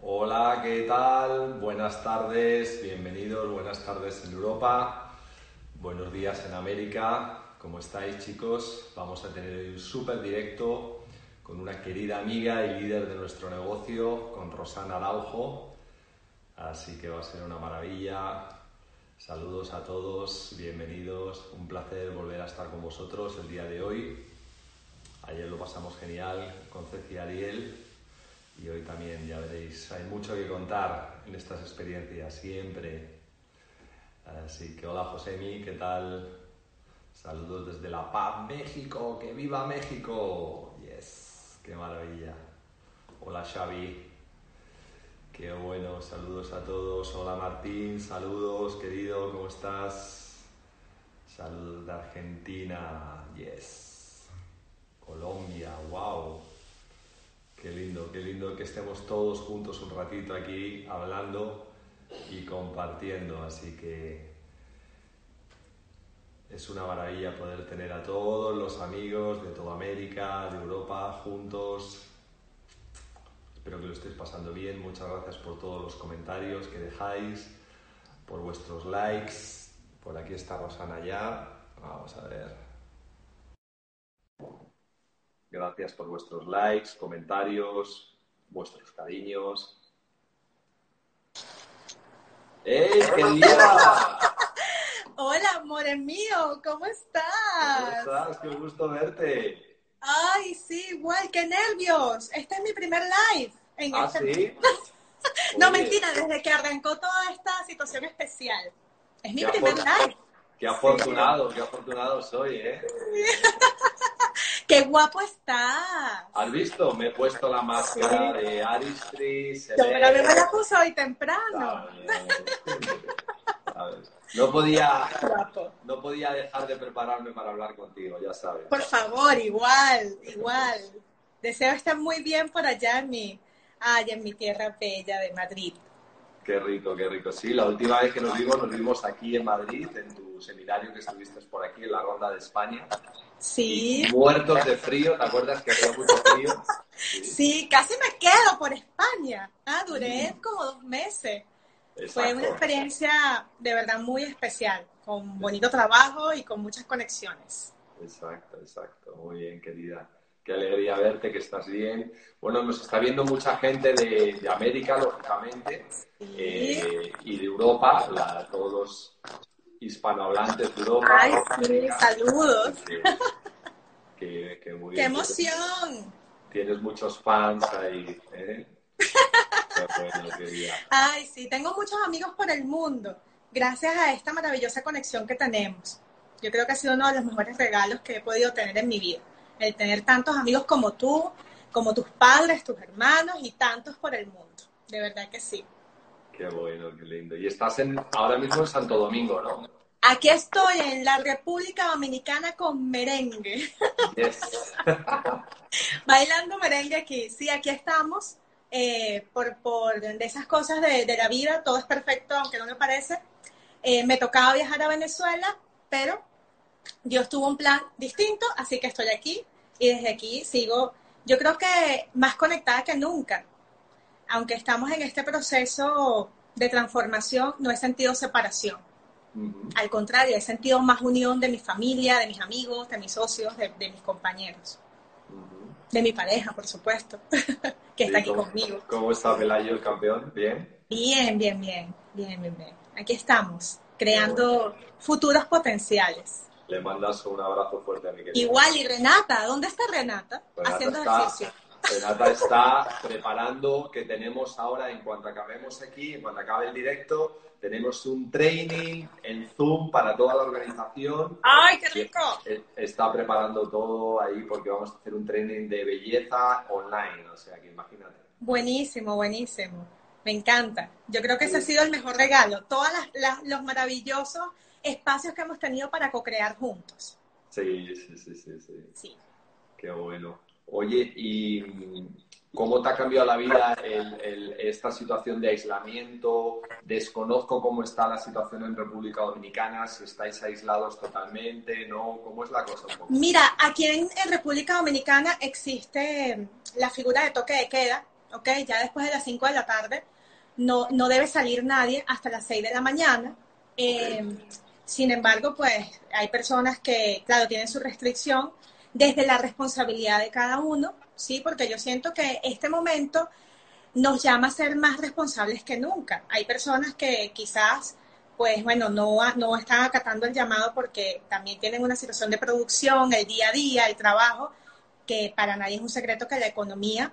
Hola, ¿qué tal? Buenas tardes, bienvenidos, buenas tardes en Europa, buenos días en América. ¿Cómo estáis chicos? Vamos a tener un súper directo con una querida amiga y líder de nuestro negocio, con Rosana Araujo. Así que va a ser una maravilla. Saludos a todos, bienvenidos. Un placer volver a estar con vosotros el día de hoy. Ayer lo pasamos genial con Ceci Ariel y hoy también, ya veréis, hay mucho que contar en estas experiencias, siempre. Así que hola Josemi, ¿qué tal? Saludos desde La Paz, México, que viva México. Yes, qué maravilla. Hola Xavi, qué bueno, saludos a todos. Hola Martín, saludos querido, ¿cómo estás? Saludos de Argentina, yes. Colombia, wow. Qué lindo, qué lindo que estemos todos juntos un ratito aquí hablando y compartiendo. Así que es una maravilla poder tener a todos los amigos de toda América, de Europa, juntos. Espero que lo estéis pasando bien. Muchas gracias por todos los comentarios que dejáis, por vuestros likes. Por aquí está Rosana ya. Vamos a ver. Gracias por vuestros likes, comentarios, vuestros cariños. ¡Ey, querida! Hola, amores mío, ¿cómo estás? ¿Cómo estás? Qué gusto verte. Ay, sí, igual, qué nervios. Este es mi primer live. En ¿Ah, este... sí? no, Oye, mentira, desde que arrancó toda esta situación especial. Es mi Qué primer live. Qué afortunado, qué afortunado soy, ¿eh? Qué guapo estás. ¿Has visto? Me he puesto la máscara de Aristri. se Yo ve- pero a mí me la puse hoy temprano. ¿Sabes? No podía, Guapo. no podía dejar de prepararme para hablar contigo, ya sabes. Por favor, igual, igual. Deseo estar muy bien por allá en mi, ay, en mi tierra bella de Madrid. Qué rico, qué rico. Sí, la última vez que nos vimos, nos vimos aquí en Madrid, en tu seminario que estuviste por aquí, en la Ronda de España. Sí, Y muertos de frío, ¿te acuerdas que hacía mucho frío? Sí, sí, casi me quedo por España. Ah, duré como dos meses. Fue exacto. una experiencia de verdad muy especial, con bonito trabajo y con muchas conexiones. Exacto, exacto. Muy bien, querida. Qué alegría verte, que estás bien. Bueno, nos está viendo mucha gente de, de América, lógicamente, Sí. eh, y de Europa, la- todos los hispanohablantes Europa. Ay, sí, saludos. Muy ¡Qué bien. emoción! Tienes muchos fans ahí. ¿eh? Bueno. Ay, sí, tengo muchos amigos por el mundo, gracias a esta maravillosa conexión que tenemos. Yo creo que ha sido uno de los mejores regalos que he podido tener en mi vida, el tener tantos amigos como tú, como tus padres, tus hermanos y tantos por el mundo. De verdad que sí. Qué bueno, qué lindo. Y estás en, ahora mismo en Santo Domingo, ¿no? Aquí estoy en la República Dominicana con merengue, Yes. bailando merengue aquí. Sí, aquí estamos. eh, por, por de esas cosas de, de la vida, todo es perfecto, aunque no me parece. Eh, me tocaba viajar a Venezuela, pero Dios tuvo un plan distinto, así que estoy aquí y desde aquí sigo, yo creo que más conectada que nunca. Aunque estamos en este proceso de transformación, no he sentido separación. Al contrario, he sentido más unión de mi familia, de mis amigos, de mis socios, de, de mis compañeros, de mi pareja, por supuesto, que está aquí ¿cómo- conmigo. ¿Cómo está Pelayo, el campeón? ¿Bien? Bien, bien, bien, bien, bien, bien. Aquí estamos, creando futuros potenciales. Le mandas un abrazo fuerte a mi querida. Igual, y Renata, ¿dónde está Renata? Renata Haciendo está- ejercicio. Renata está preparando que tenemos ahora, en cuanto acabemos aquí, en cuanto acabe el directo, tenemos un training en Zoom para toda la organización. ¡Ay, qué rico! Está preparando todo ahí porque vamos a hacer un training de belleza online, o sea que imagínate. Buenísimo, buenísimo. Me encanta. Yo creo que ese ha sido el mejor regalo. Todos los maravillosos espacios que hemos tenido para co-crear juntos. Sí, sí, sí, sí, sí. Sí. Qué bueno. Oye, ¿y cómo te ha cambiado la vida el- el- esta situación de aislamiento? Desconozco cómo está la situación en República Dominicana, si estáis aislados totalmente, ¿no? ¿Cómo es la cosa un poco? Mira, aquí en, en República Dominicana existe la figura de toque de queda, ¿ok? Ya después de las 5 de la tarde no, no debe salir nadie hasta las 6 de la mañana. Eh, sin embargo, pues hay personas que, claro, tienen su restricción desde la responsabilidad de cada uno, ¿sí? Porque yo siento que este momento nos llama a ser más responsables que nunca. Hay personas que quizás, pues bueno, no, no están acatando el llamado porque también tienen una situación de producción, el día a día, el trabajo, que para nadie es un secreto que la economía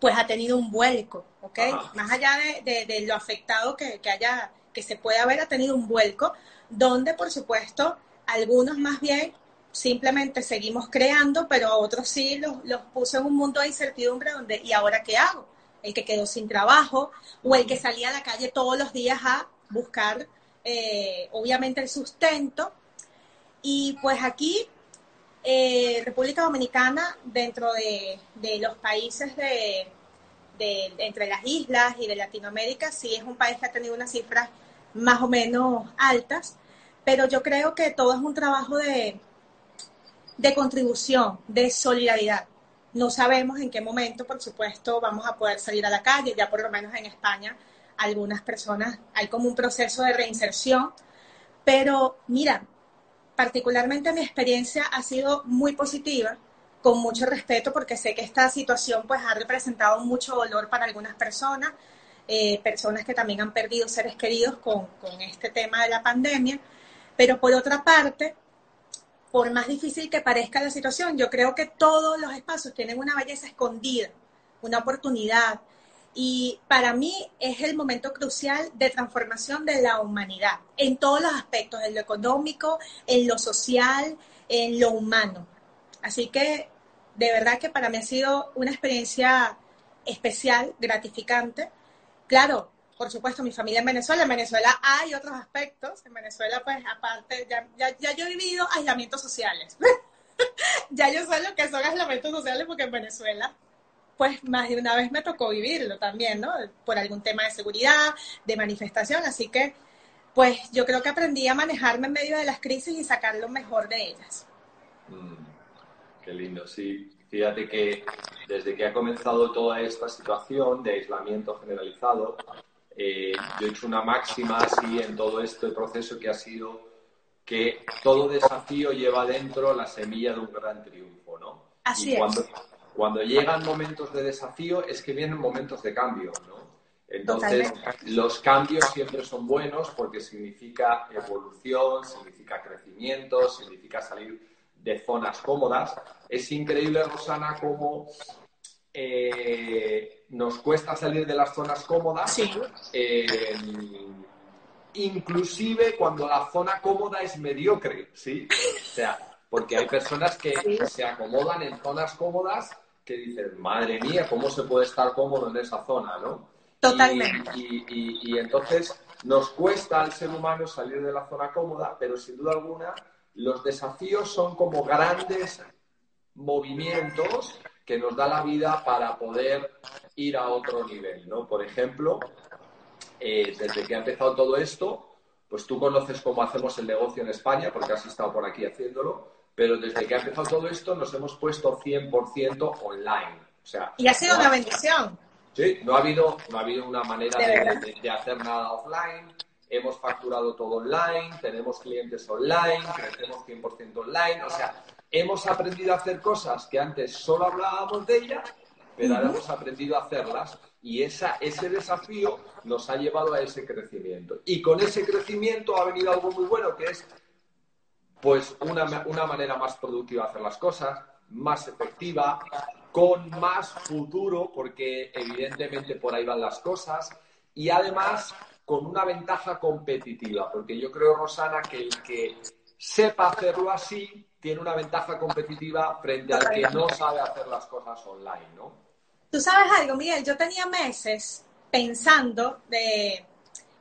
pues ha tenido un vuelco, ¿ok? Más allá de, lo afectado que, haya, que se puede haber, ha tenido un vuelco, donde por supuesto algunos más bien simplemente seguimos creando, pero a otros sí los, los puso en un mundo de incertidumbre donde, ¿y ahora qué hago? El que quedó sin trabajo o el que salía a la calle todos los días a buscar, eh, obviamente, el sustento. Y pues aquí eh, República Dominicana, dentro de, los países de, entre las islas y de Latinoamérica, sí es un país que ha tenido unas cifras más o menos altas, pero yo creo que todo es un trabajo de, de contribución, de solidaridad. No sabemos en qué momento, por supuesto, vamos a poder salir a la calle, ya por lo menos en España algunas personas, hay como un proceso de reinserción, pero mira, particularmente mi experiencia ha sido muy positiva, con mucho respeto, porque sé que esta situación pues ha representado mucho dolor para algunas personas, eh, personas que también han perdido seres queridos con, con este tema de la pandemia, pero por otra parte, por más difícil que parezca la situación, yo creo que todos los espacios tienen una belleza escondida, una oportunidad, y para mí es el momento crucial de transformación de la humanidad en todos los aspectos, en lo económico, en lo social, en lo humano. Así que de verdad que para mí ha sido una experiencia especial, gratificante. Claro, por supuesto, mi familia en Venezuela. En Venezuela hay otros aspectos. En Venezuela, pues, aparte, ya, ya, yo he vivido aislamientos sociales. ya yo sé lo que son aislamientos sociales porque en Venezuela pues más de una vez me tocó vivirlo también, ¿no? Por algún tema de seguridad, de manifestación, así que pues yo creo que aprendí a manejarme en medio de las crisis y sacar lo mejor de ellas. Mm, qué lindo, sí. Fíjate que desde que ha comenzado toda esta situación de aislamiento generalizado, eh, yo he hecho una máxima así en todo este proceso que ha sido que todo desafío lleva dentro la semilla de un gran triunfo, ¿no? Así es cuando llegan momentos de desafío es que vienen momentos de cambio, ¿no? Entonces, los cambios siempre son buenos porque significa evolución, significa crecimiento, significa salir de zonas cómodas. Es increíble, Rosana, cómo eh, nos cuesta salir de las zonas cómodas. Eh, inclusive cuando la zona cómoda es mediocre, ¿sí? O sea, porque hay personas que se acomodan en zonas cómodas que dicen, madre mía, ¿cómo se puede estar cómodo en esa zona, no? Totalmente. Y, entonces nos cuesta al ser humano salir de la zona cómoda, pero sin duda alguna los desafíos son como grandes movimientos que nos da la vida para poder ir a otro nivel, ¿no? Por ejemplo, eh, desde que ha empezado todo esto, pues tú conoces cómo hacemos el negocio en España, porque has estado por aquí haciéndolo, pero desde que ha empezado todo esto nos hemos puesto 100% online. O sea, y ha sido una bendición. Sí, no ha habido, no ha habido una manera de, hacer nada offline. Hemos facturado todo online, tenemos clientes online, crecemos 100% online. O sea, hemos aprendido a hacer cosas que antes solo hablábamos de ellas, pero ahora hemos aprendido a hacerlas y esa, ese desafío nos ha llevado a ese crecimiento. Y con ese crecimiento ha venido algo muy bueno, que es pues una, una manera más productiva de hacer las cosas, más efectiva, con más futuro, porque evidentemente por ahí van las cosas, y además con una ventaja competitiva, porque yo creo, Rosana, que el que sepa hacerlo así tiene una ventaja competitiva frente al que no sabe hacer las cosas online, ¿no? Tú sabes algo, Miguel, yo tenía meses pensando de,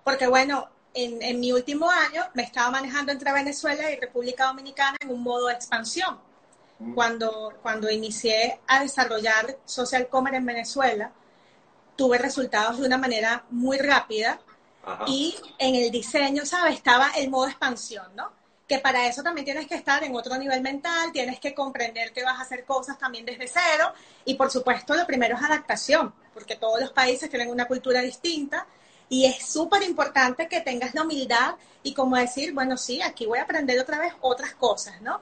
porque bueno, en, mi último año me estaba manejando entre Venezuela y República Dominicana en un modo de expansión. Mm. Cuando, cuando inicié a desarrollar social commerce en Venezuela, tuve resultados de una manera muy rápida y en el diseño, ¿sabes? Estaba el modo expansión, ¿no? Que para eso también tienes que estar en otro nivel mental, tienes que comprender que vas a hacer cosas también desde cero y por supuesto lo primero es adaptación, porque todos los países tienen una cultura distinta y es súper importante que tengas la humildad y como decir, bueno, sí, aquí voy a aprender otra vez otras cosas, ¿no?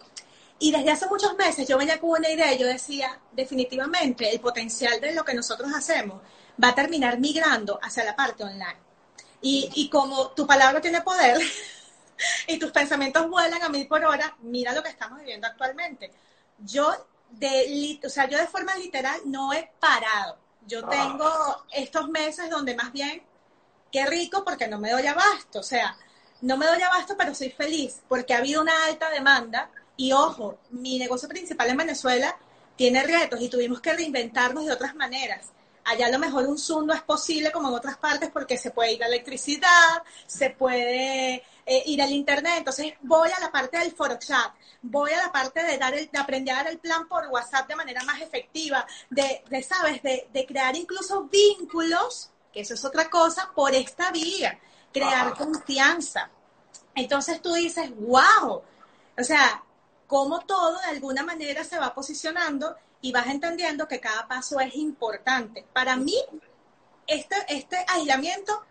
Y desde hace muchos meses yo venía con una idea yo decía, definitivamente, el potencial de lo que nosotros hacemos va a terminar migrando hacia la parte online. Y, y como tu palabra tiene poder y tus pensamientos vuelan a mil por hora, mira lo que estamos viviendo actualmente. Yo de, o sea, yo de forma literal no he parado. Yo ah. tengo estos meses donde más bien qué rico porque no me doy abasto, o sea, no me doy abasto, pero soy feliz porque ha habido una alta demanda y ojo, mi negocio principal en Venezuela tiene retos y tuvimos que reinventarnos de otras maneras. Allá a lo mejor un Zoom no es posible como en otras partes porque se puede ir a electricidad, se puede eh, ir al internet. Entonces voy a la parte del foro chat, voy a la parte de, dar el, de aprender a dar el plan por WhatsApp de manera más efectiva, de, de ¿sabes? De, de crear incluso vínculos que eso es otra cosa, por esta vía, crear confianza. Entonces tú dices, wow, o sea, cómo todo de alguna manera se va posicionando y vas entendiendo que cada paso es importante. Para mí, este, este aislamiento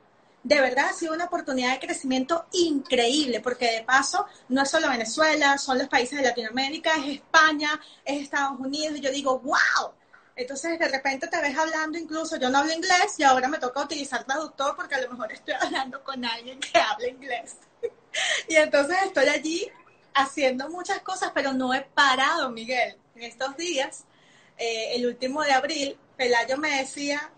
de verdad ha sido una oportunidad de crecimiento increíble, porque de paso no es solo Venezuela, son los países de Latinoamérica, es España, es Estados Unidos, y yo digo, wow, entonces de repente te ves hablando, incluso yo no hablo inglés y ahora me toca utilizar traductor porque a lo mejor estoy hablando con alguien que habla inglés. y entonces estoy allí haciendo muchas cosas, pero no he parado, Miguel. En estos días, eh, el último de abril, Pelayo me decía,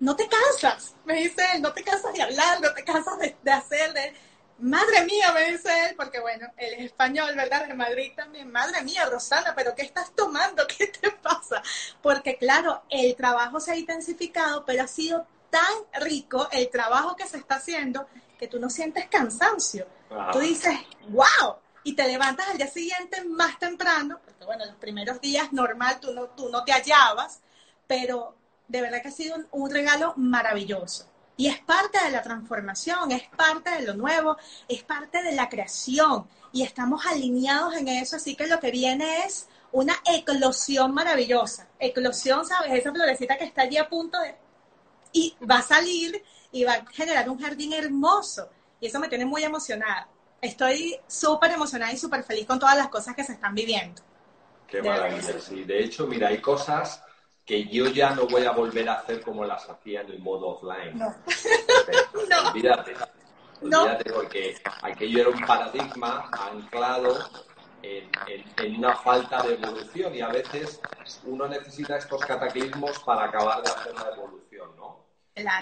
no te cansas, me dice él, no te cansas de hablar, no te cansas de, de hacer, de Madre mía, me dice él, porque bueno, él es español, ¿verdad? De Madrid también. Madre mía, Rosana, pero ¿qué estás tomando? ¿Qué te pasa? Porque claro, el trabajo se ha intensificado, pero ha sido tan rico el trabajo que se está haciendo que tú no sientes cansancio. Tú dices, wow, y te levantas al día siguiente más temprano, porque bueno, los primeros días normal tú no, tú no te hallabas, pero de verdad que ha sido un regalo maravilloso. Y es parte de la transformación, es parte de lo nuevo, es parte de la creación. Y estamos alineados en eso, así que lo que viene es una eclosión maravillosa. Eclosión, ¿sabes? Esa florecita que está allí a punto de... Y va a salir y va a generar un jardín hermoso. Y eso me tiene muy emocionada. Estoy súper emocionada y súper feliz con todas las cosas que se están viviendo. Qué maravilla, sí. De hecho, mira, hay cosas que yo ya no voy a volver a hacer como las hacía en el modo offline. No. Olvídate. Olvídate porque aquello era un paradigma anclado en, una falta de evolución y a veces uno necesita estos cataclismos para acabar de hacer la evolución, ¿no?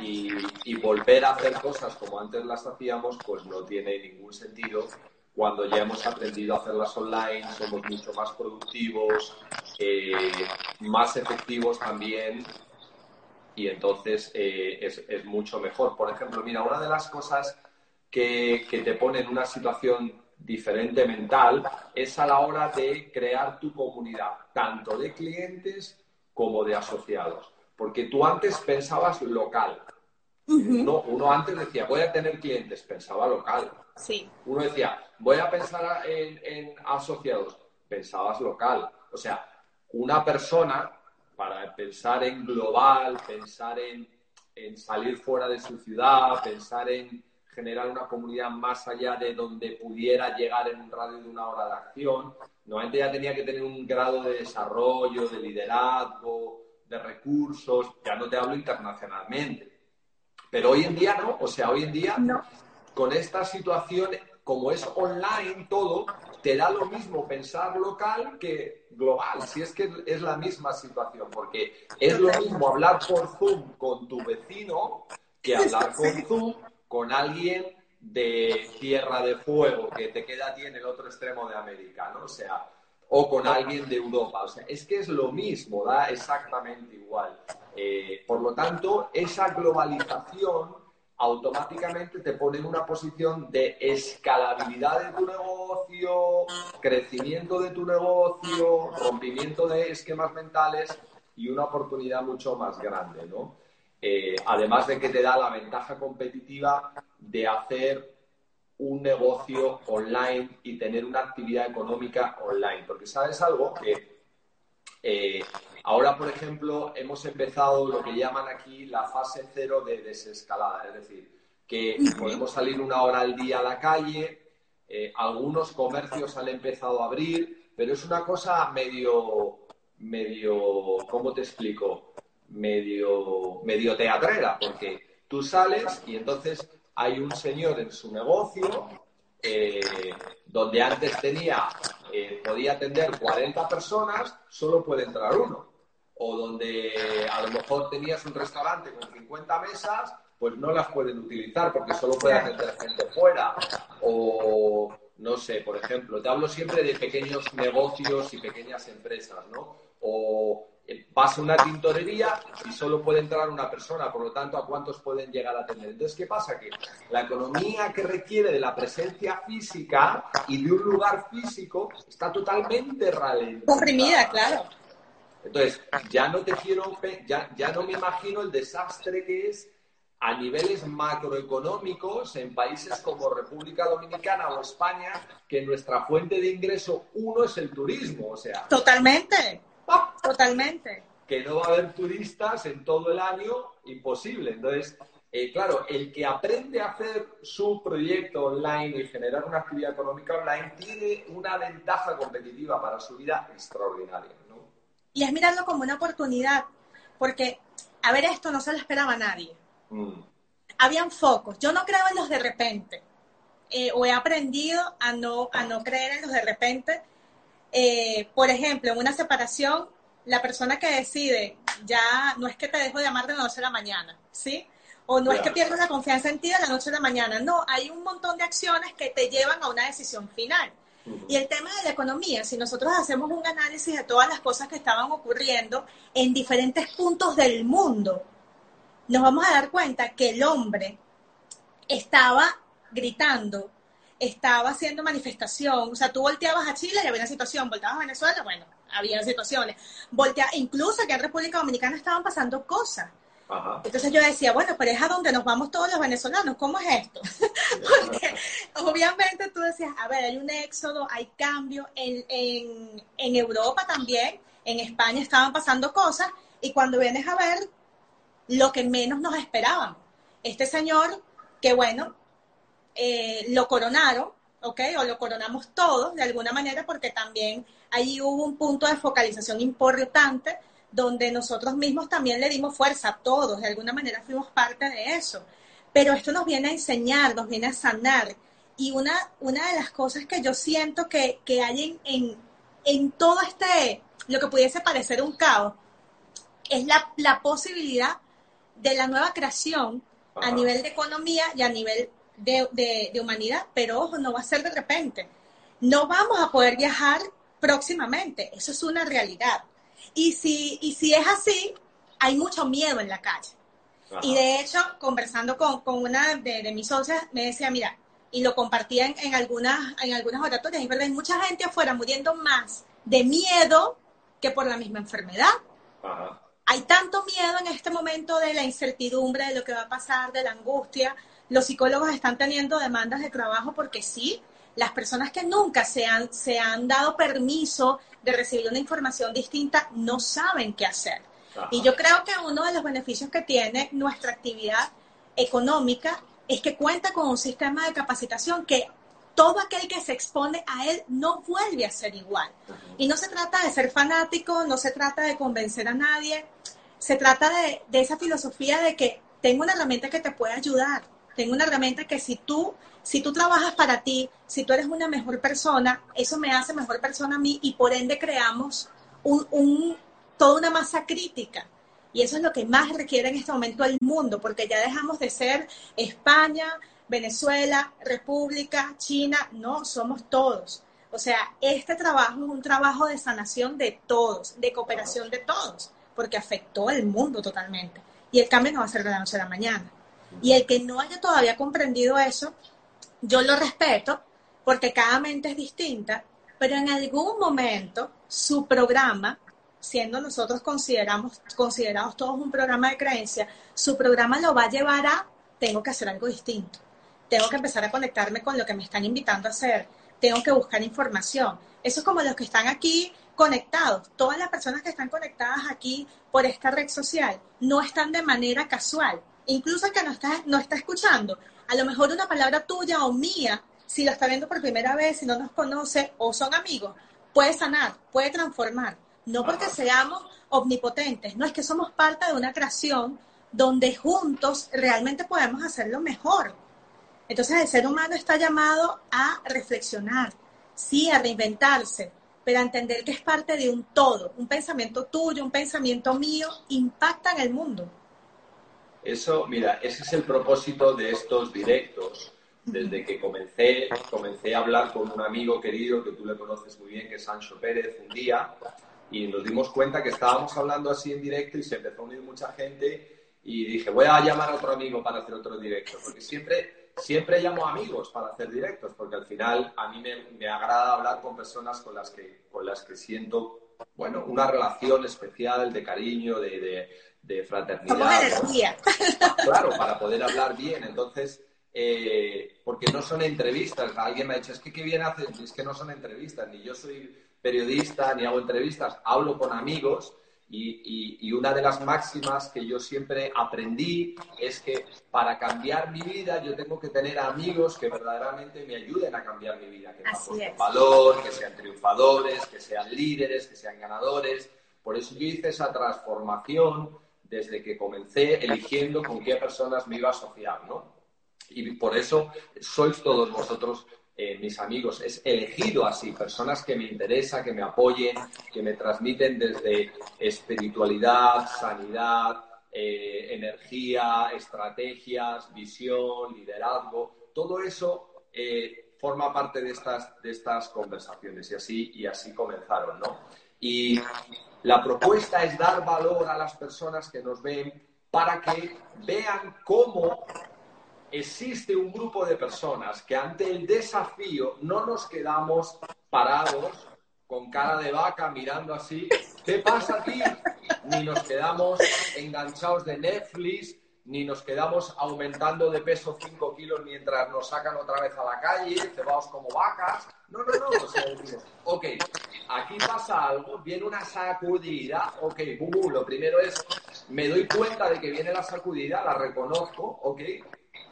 Y, y volver a hacer cosas como antes las hacíamos, pues no tiene ningún sentido cuando ya hemos aprendido a hacerlas online, somos mucho más productivos, eh, más efectivos también, y entonces eh, es, mucho mejor. Por ejemplo, mira, una de las cosas que, que te pone en una situación diferente mental es a la hora de crear tu comunidad, tanto de clientes como de asociados. Porque tú antes pensabas local. Uno antes decía, voy a tener clientes, pensaba local. Sí. Uno decía, voy a pensar en, asociados, pensabas local. O sea, una persona, para pensar en global, pensar en, salir fuera de su ciudad, pensar en generar una comunidad más allá de donde pudiera llegar en un radio de una hora de acción, normalmente ya tenía que tener un grado de desarrollo, de liderazgo, de recursos, ya no te hablo internacionalmente. Pero hoy en día no, o sea, hoy en día con esta situación, como es online todo, te da lo mismo pensar local que global, si es que es la misma situación, porque es lo mismo hablar por Zoom con tu vecino que hablar por Zoom con alguien de Tierra de Fuego que te queda a ti en el otro extremo de América, ¿no? O sea, o con alguien de Europa. O sea, es que es lo mismo, da exactamente igual. Eh, por lo tanto, esa globalización automáticamente te pone en una posición de escalabilidad de tu negocio, crecimiento de tu negocio, rompimiento de esquemas mentales y una oportunidad mucho más grande, ¿no? Eh, además de que te da la ventaja competitiva de hacer un negocio online y tener una actividad económica online. Porque sabes algo que eh, ahora, por ejemplo, hemos empezado lo que llaman aquí la fase cero de desescalada, es decir, que podemos salir una hora al día a la calle, eh, algunos comercios han empezado a abrir, pero es una cosa medio, medio, ¿cómo te explico? Medio, medio teatrera, porque tú sales y entonces hay un señor en su negocio eh, donde antes tenía, eh, podía atender 40 personas, solo puede entrar uno. O donde a lo mejor tenías un restaurante con 50 mesas, pues no las pueden utilizar porque solo puede atender gente fuera. O no sé, por ejemplo, te hablo siempre de pequeños negocios y pequeñas empresas, ¿no? O pasa una tintorería y solo puede entrar una persona, por lo tanto, ¿a cuántos pueden llegar a tener? Entonces, ¿qué pasa? Que la economía que requiere de la presencia física y de un lugar físico está totalmente ralentizada. Comprimida, claro. Entonces, ya no te quiero, ya, ya no me imagino el desastre que es a niveles macroeconómicos en países como República Dominicana o España, que nuestra fuente de ingreso uno es el turismo, o sea. Totalmente Totalmente. Que no va a haber turistas en todo el año, imposible. Entonces, eh, claro, el que aprende a hacer su proyecto online y generar una actividad económica online tiene una ventaja competitiva para su vida extraordinaria. ¿no? Y es mirarlo como una oportunidad, porque, a ver, esto no se lo esperaba nadie. Mm. Habían focos. Yo no creo en los de repente. Eh, o he aprendido a no, a no creer en los de repente eh, por ejemplo, en una separación, la persona que decide ya no es que te dejo de amar de la noche a la mañana, ¿sí? O no es que pierdas la confianza en ti de la noche a la mañana, no, hay un montón de acciones que te llevan a una decisión final. Y el tema de la economía, si nosotros hacemos un análisis de todas las cosas que estaban ocurriendo en diferentes puntos del mundo, nos vamos a dar cuenta que el hombre estaba gritando estaba haciendo manifestación, o sea, tú volteabas a Chile y había una situación, volteabas a Venezuela, bueno, había situaciones, voltea, incluso aquí en República Dominicana estaban pasando cosas. Entonces yo decía, bueno, pero es a donde nos vamos todos los venezolanos, ¿cómo es esto? Porque obviamente tú decías, a ver, hay un éxodo, hay cambio, en, en, en Europa también, en España estaban pasando cosas, y cuando vienes a ver lo que menos nos esperaban, este señor, que bueno, eh, lo coronaron, ¿ok? O lo coronamos todos de alguna manera porque también ahí hubo un punto de focalización importante donde nosotros mismos también le dimos fuerza a todos, de alguna manera fuimos parte de eso. Pero esto nos viene a enseñar, nos viene a sanar. Y una, una de las cosas que yo siento que, que hay en, en, todo este, lo que pudiese parecer un caos, es la, la posibilidad de la nueva creación a nivel de economía y a nivel de, humanidad, pero ojo, no va a ser de repente. No vamos a poder viajar próximamente, eso es una realidad. Y si, y si es así, hay mucho miedo en la calle. Y de hecho, conversando con, una de, mis socias, me decía, mira, y lo compartía en, algunas, en algunas oratorias, y verdad, hay mucha gente afuera muriendo más de miedo que por la misma enfermedad. Hay tanto miedo en este momento de la incertidumbre, de lo que va a pasar, de la angustia, los psicólogos están teniendo demandas de trabajo porque sí, las personas que nunca se han, se han dado permiso de recibir una información distinta no saben qué hacer. Y yo creo que uno de los beneficios que tiene nuestra actividad económica es que cuenta con un sistema de capacitación que todo aquel que se expone a él no vuelve a ser igual. Y no se trata de ser fanático, no se trata de convencer a nadie, se trata de, de esa filosofía de que tengo una herramienta que te puede ayudar tengo una herramienta que si tú, si tú trabajas para ti, si tú eres una mejor persona, eso me hace mejor persona a mí y por ende creamos un, toda una masa crítica. Y eso es lo que más requiere en este momento el mundo, porque ya dejamos de ser España, Venezuela, República, China, no, somos todos. O sea, este trabajo es un trabajo de sanación de todos, de cooperación de todos, porque afectó al mundo totalmente. Y el cambio no va a ser de la noche a la mañana. Y el que no haya todavía comprendido eso, yo lo respeto porque cada mente es distinta, pero en algún momento su programa, siendo nosotros consideramos, considerados todos un programa de creencia, su programa lo va a llevar a, tengo que hacer algo distinto, tengo que empezar a conectarme con lo que me están invitando a hacer, tengo que buscar información. Eso es como los que están aquí conectados. Todas las personas que están conectadas aquí por esta red social no están de manera casual. Incluso el que no está, no está escuchando, a lo mejor una palabra tuya o mía, si lo está viendo por primera vez, si no nos conoce o son amigos, puede sanar, puede transformar. No porque seamos omnipotentes, no es que somos parte de una creación donde juntos realmente podemos hacerlo mejor. Entonces el ser humano está llamado a reflexionar, sí, a reinventarse, pero a entender que es parte de un todo. Un pensamiento tuyo, un pensamiento mío, impacta en el mundo. Eso, mira, ese es el propósito de estos directos. Desde que comencé, comencé a hablar con un amigo querido que tú le conoces muy bien, que es Sancho Pérez, un día, y nos dimos cuenta que estábamos hablando así en directo y se empezó a unir mucha gente y dije, voy a llamar a otro amigo para hacer otro directo, porque siempre siempre llamo amigos para hacer directos, porque al final a mí me, agrada hablar con personas con las que, con las que siento, bueno, una relación especial de cariño, de, de, fraternidad. energía. Claro, para poder hablar bien. Entonces, eh, porque no son entrevistas. Alguien me ha dicho, es que qué bien haces, es que no son entrevistas, ni yo soy periodista, ni hago entrevistas, hablo con amigos y, una de las máximas que yo siempre aprendí es que para cambiar mi vida yo tengo que tener amigos que verdaderamente me ayuden a cambiar mi vida, que me aporten valor, que sean triunfadores, que sean líderes, que sean ganadores. Por eso yo hice esa transformación desde que comencé eligiendo con qué personas me iba a asociar, ¿no? Y por eso sois todos vosotros eh, mis amigos, es elegido así, personas que me interesan, que me apoyen, que me transmiten desde espiritualidad, sanidad, eh, energía, estrategias, visión, liderazgo, todo eso eh, forma parte de estas, de estas conversaciones y así, y así comenzaron, ¿no? Y la propuesta es dar valor a las personas que nos ven para que vean cómo existe un grupo de personas que ante el desafío no nos quedamos parados con cara de vaca mirando así, ¿qué pasa aquí? Ni nos quedamos enganchados de Netflix, ni nos quedamos aumentando de peso 5 kilos mientras nos sacan otra vez a la calle, cebados como vacas. No, no, no. O sea, ok, aquí pasa algo, viene una sacudida, ok, lo primero es, me doy cuenta de que viene la sacudida, la reconozco, ok,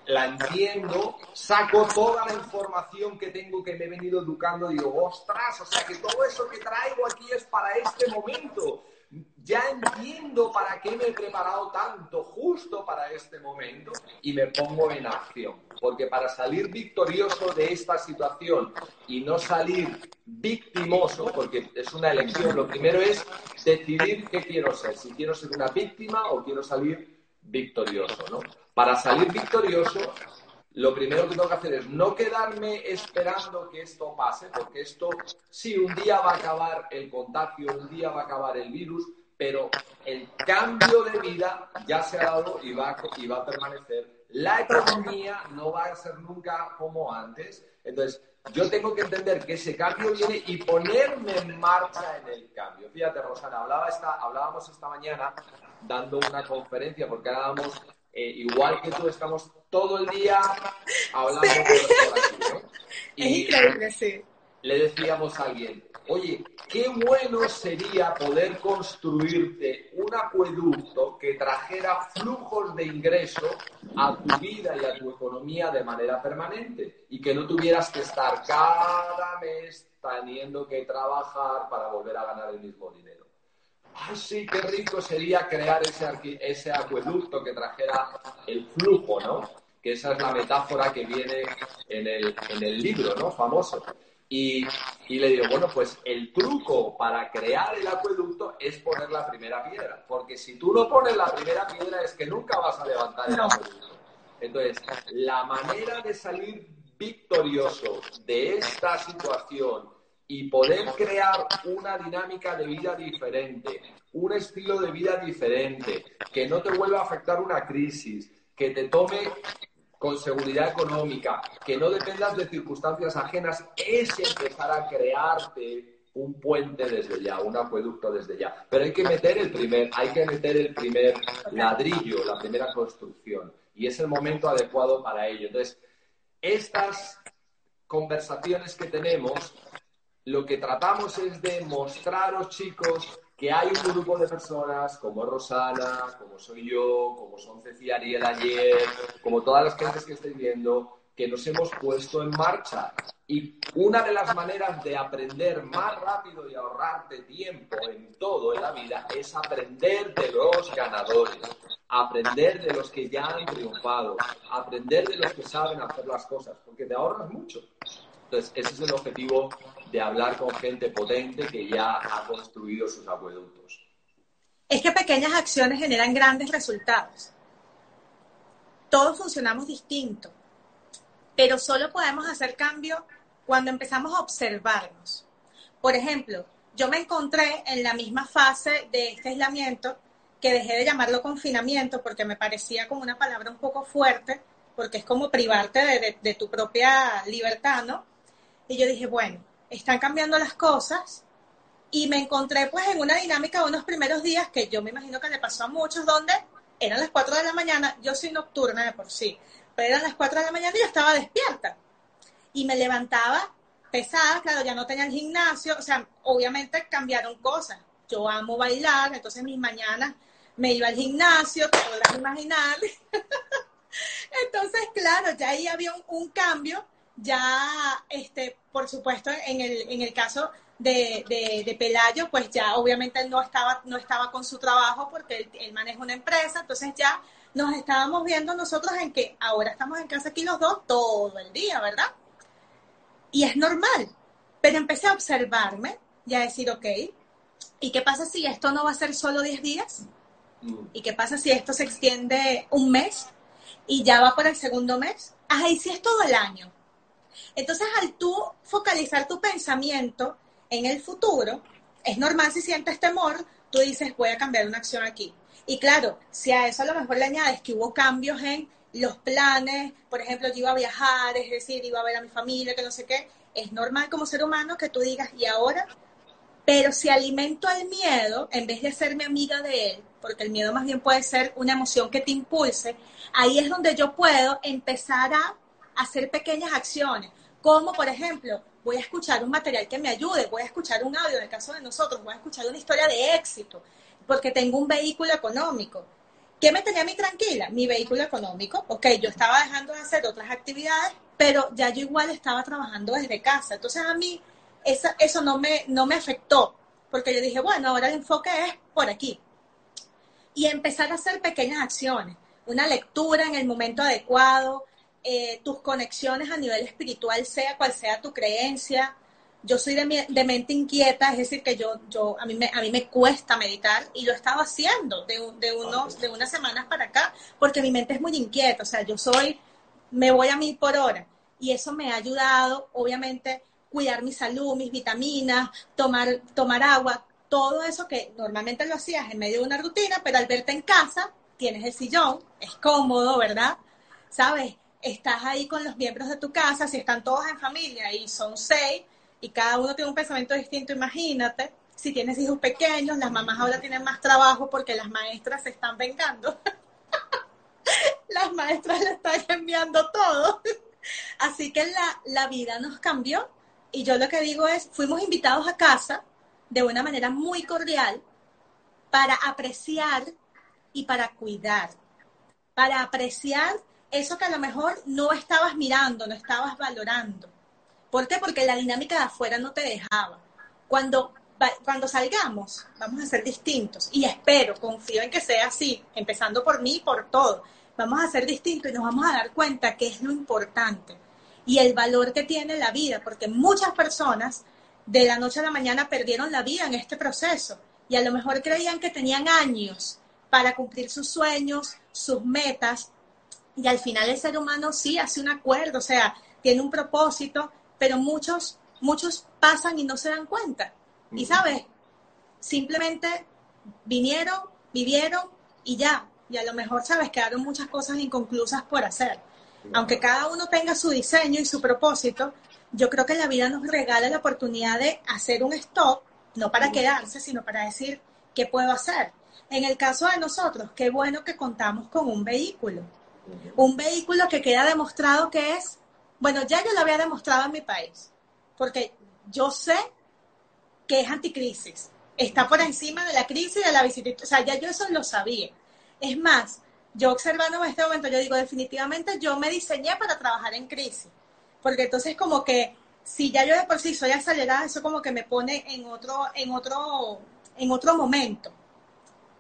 la entiendo, saco toda la información que tengo que me he venido educando, digo, ostras, o sea que todo eso que traigo aquí es para este momento. Ya entiendo para qué me he preparado tanto justo para este momento y me pongo en acción. Porque para salir victorioso de esta situación y no salir victimoso, porque es una elección, lo primero es decidir qué quiero ser, si quiero ser una víctima o quiero salir victorioso, ¿no? Para salir victorioso, lo primero que tengo que hacer es no quedarme esperando que esto pase, porque esto sí, un día va a acabar el contagio, un día va a acabar el virus, pero el cambio de vida ya se ha dado y va, y va a permanecer. La economía no va a ser nunca como antes. Entonces, yo tengo que entender que ese cambio viene y ponerme en marcha en el cambio. Fíjate, Rosana, hablaba esta, hablábamos esta mañana dando una conferencia, porque ahora eh, igual que tú, estamos todo el día hablando de aquí, Y increíble, sí. Le decíamos a alguien, oye, qué bueno sería poder construirte un acueducto que trajera flujos de ingreso a tu vida y a tu economía de manera permanente y que no tuvieras que estar cada mes teniendo que trabajar para volver a ganar el mismo dinero ah, sí, qué rico sería crear ese, ese acueducto que trajera el flujo, ¿no? Que esa es la metáfora que viene en el, en el libro, ¿no? Famoso. Y, y, le digo, bueno, pues el truco para crear el acueducto es poner la primera piedra. Porque si tú no pones la primera piedra es que nunca vas a levantar el acueducto. Entonces, la manera de salir victorioso de esta situación y poder crear una dinámica de vida diferente, un estilo de vida diferente, que no te vuelva a afectar una crisis, que te tome con seguridad económica, que no dependas de circunstancias ajenas, es empezar a crearte un puente desde ya, un acueducto desde ya. Pero hay que meter el primer, hay que meter el primer ladrillo, la primera construcción. Y es el momento adecuado para ello. Entonces, estas conversaciones que tenemos, lo que tratamos es de mostraros, chicos, que hay un grupo de personas como Rosana, como soy yo, como son Ceci Ariel ayer, como todas las gentes que estáis viendo, que nos hemos puesto en marcha. Y una de las maneras de aprender más rápido y ahorrarte tiempo en todo en la vida es aprender de los ganadores, aprender de los que ya han triunfado, aprender de los que saben hacer las cosas, porque te ahorras mucho. Entonces, ese es el objetivo de hablar con gente potente que ya ha construido sus acueductos. Es que pequeñas acciones generan grandes resultados. Todos funcionamos distinto, pero solo podemos hacer cambio cuando empezamos a observarnos. Por ejemplo, yo me encontré en la misma fase de este aislamiento, que dejé de llamarlo confinamiento porque me parecía como una palabra un poco fuerte, porque es como privarte de, de tu propia libertad, ¿no? Y yo dije, bueno, están cambiando las cosas y me encontré pues en una dinámica de unos primeros días que yo me imagino que le pasó a muchos donde eran las 4 de la mañana, yo soy nocturna de por sí, pero eran las 4 de la mañana y yo estaba despierta y me levantaba pesada, claro, ya no tenía el gimnasio, o sea, obviamente cambiaron cosas. Yo amo bailar, entonces mis mañanas me iba al gimnasio, te podrás imaginar. entonces, claro, ya ahí había un cambio ya, este, por supuesto, en el, en el caso de, de, Pelayo, pues ya obviamente no estaba, no estaba con su trabajo porque él, maneja una empresa, entonces ya nos estábamos viendo nosotros en que ahora estamos en casa aquí los dos todo el día, ¿verdad? Y es normal, pero empecé a observarme y a decir, ok, ¿y qué pasa si esto no va a ser solo 10 días? ¿Y qué pasa si esto se extiende un mes y ya va por el segundo mes? Ajá, y si es todo el año. Entonces, al tú focalizar tu pensamiento en el futuro, es normal si sientes temor, tú dices, voy a cambiar una acción aquí. Y claro, si a eso a lo mejor le añades que hubo cambios en los planes, por ejemplo, yo iba a viajar, es decir, iba a ver a mi familia, que no sé qué, es normal como ser humano que tú digas, ¿y ahora? Pero si alimento al miedo, en vez de hacerme amiga de él, porque el miedo más bien puede ser una emoción que te impulse, ahí es donde yo puedo empezar a hacer pequeñas acciones como por ejemplo, voy a escuchar un material que me ayude, voy a escuchar un audio, en el caso de nosotros, voy a escuchar una historia de éxito, porque tengo un vehículo económico. ¿Qué me tenía a mí tranquila? Mi vehículo económico. Ok, yo estaba dejando de hacer otras actividades, pero ya yo igual estaba trabajando desde casa. Entonces a mí eso no me, no me afectó, porque yo dije, bueno, ahora el enfoque es por aquí. Y empezar a hacer pequeñas acciones, una lectura en el momento adecuado, eh, tus conexiones a nivel espiritual, sea cual sea tu creencia. Yo soy de, de, mente inquieta, es decir, que yo, yo a, mí me, a mí me cuesta meditar y lo he estado haciendo de, de, unos, de unas semanas para acá, porque mi mente es muy inquieta, o sea, yo soy, me voy a mil por hora y eso me ha ayudado, obviamente, cuidar mi salud, mis vitaminas, tomar, tomar agua, todo eso que normalmente lo hacías en medio de una rutina, pero al verte en casa, tienes el sillón, es cómodo, ¿verdad? ¿Sabes? Estás ahí con los miembros de tu casa, si están todos en familia y son seis y cada uno tiene un pensamiento distinto, imagínate, si tienes hijos pequeños, las mamás ahora tienen más trabajo porque las maestras se están vengando. las maestras le están enviando todo. Así que la, la vida nos cambió y yo lo que digo es, fuimos invitados a casa de una manera muy cordial para apreciar y para cuidar, para apreciar eso que a lo mejor no estabas mirando, no estabas valorando. ¿Por qué? Porque la dinámica de afuera no te dejaba. Cuando, cuando salgamos, vamos a ser distintos. Y espero, confío en que sea así, empezando por mí y por todo. Vamos a ser distintos y nos vamos a dar cuenta que es lo importante y el valor que tiene la vida, porque muchas personas de la noche a la mañana perdieron la vida en este proceso y a lo mejor creían que tenían años para cumplir sus sueños, sus metas, y al final el ser humano sí hace un acuerdo, o sea, tiene un propósito, pero muchos, muchos pasan y no se dan cuenta. Y sabes, simplemente vinieron, vivieron y ya. Y a lo mejor, sabes, quedaron muchas cosas inconclusas por hacer. Aunque cada uno tenga su diseño y su propósito, yo creo que la vida nos regala la oportunidad de hacer un stop, no para quedarse, sino para decir, ¿qué puedo hacer? En el caso de nosotros, qué bueno que contamos con un vehículo un vehículo que queda demostrado que es Bueno, ya yo lo había demostrado en mi país, porque yo sé que es anticrisis. Está por encima de la crisis y de la visita. O sea, ya yo eso lo sabía. Es más, yo observando en este momento, yo digo, definitivamente yo me diseñé para trabajar en crisis. Porque entonces como que si ya yo de por sí soy acelerada, eso como que me pone en otro, en otro, en otro momento.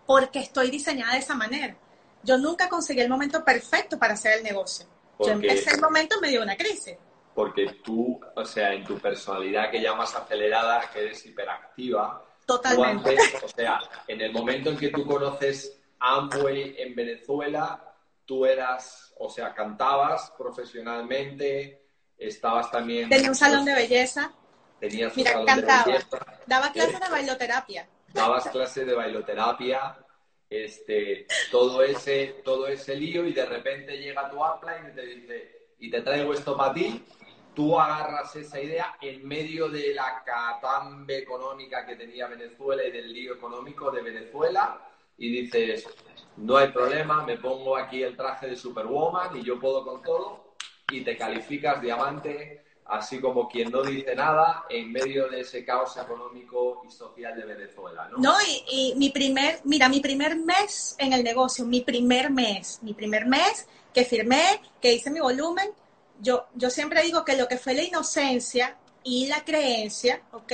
Porque estoy diseñada de esa manera. Yo nunca conseguí el momento perfecto para hacer el negocio. yo empecé el momento en medio de una crisis. Porque tú, o sea, en tu personalidad que llamas acelerada, que eres hiperactiva. Totalmente. o sea, en el momento en que tú conoces Amway en Venezuela, tú eras, o sea, cantabas profesionalmente, estabas también... Tenía un salón de belleza. Tenías un Mira, salón cantaba. de belleza. Daba clases de bailoterapia. Dabas clases de bailoterapia, este, todo ese, todo ese lío y de repente llega tu upline y te dice, y te traigo esto para ti, tú agarras esa idea en medio de la catambe económica que tenía Venezuela y del lío económico de Venezuela y dices, no hay problema, me pongo aquí el traje de Superwoman y yo puedo con todo y te calificas diamante, así como quien no dice nada en medio de ese caos económico y social de Venezuela, ¿no? No, y, mi primer, mira, mi primer mes en el negocio, mi primer mes, mi primer mes que firmé, que hice mi volumen, yo, yo siempre digo que lo que fue la inocencia y la creencia, ¿ok?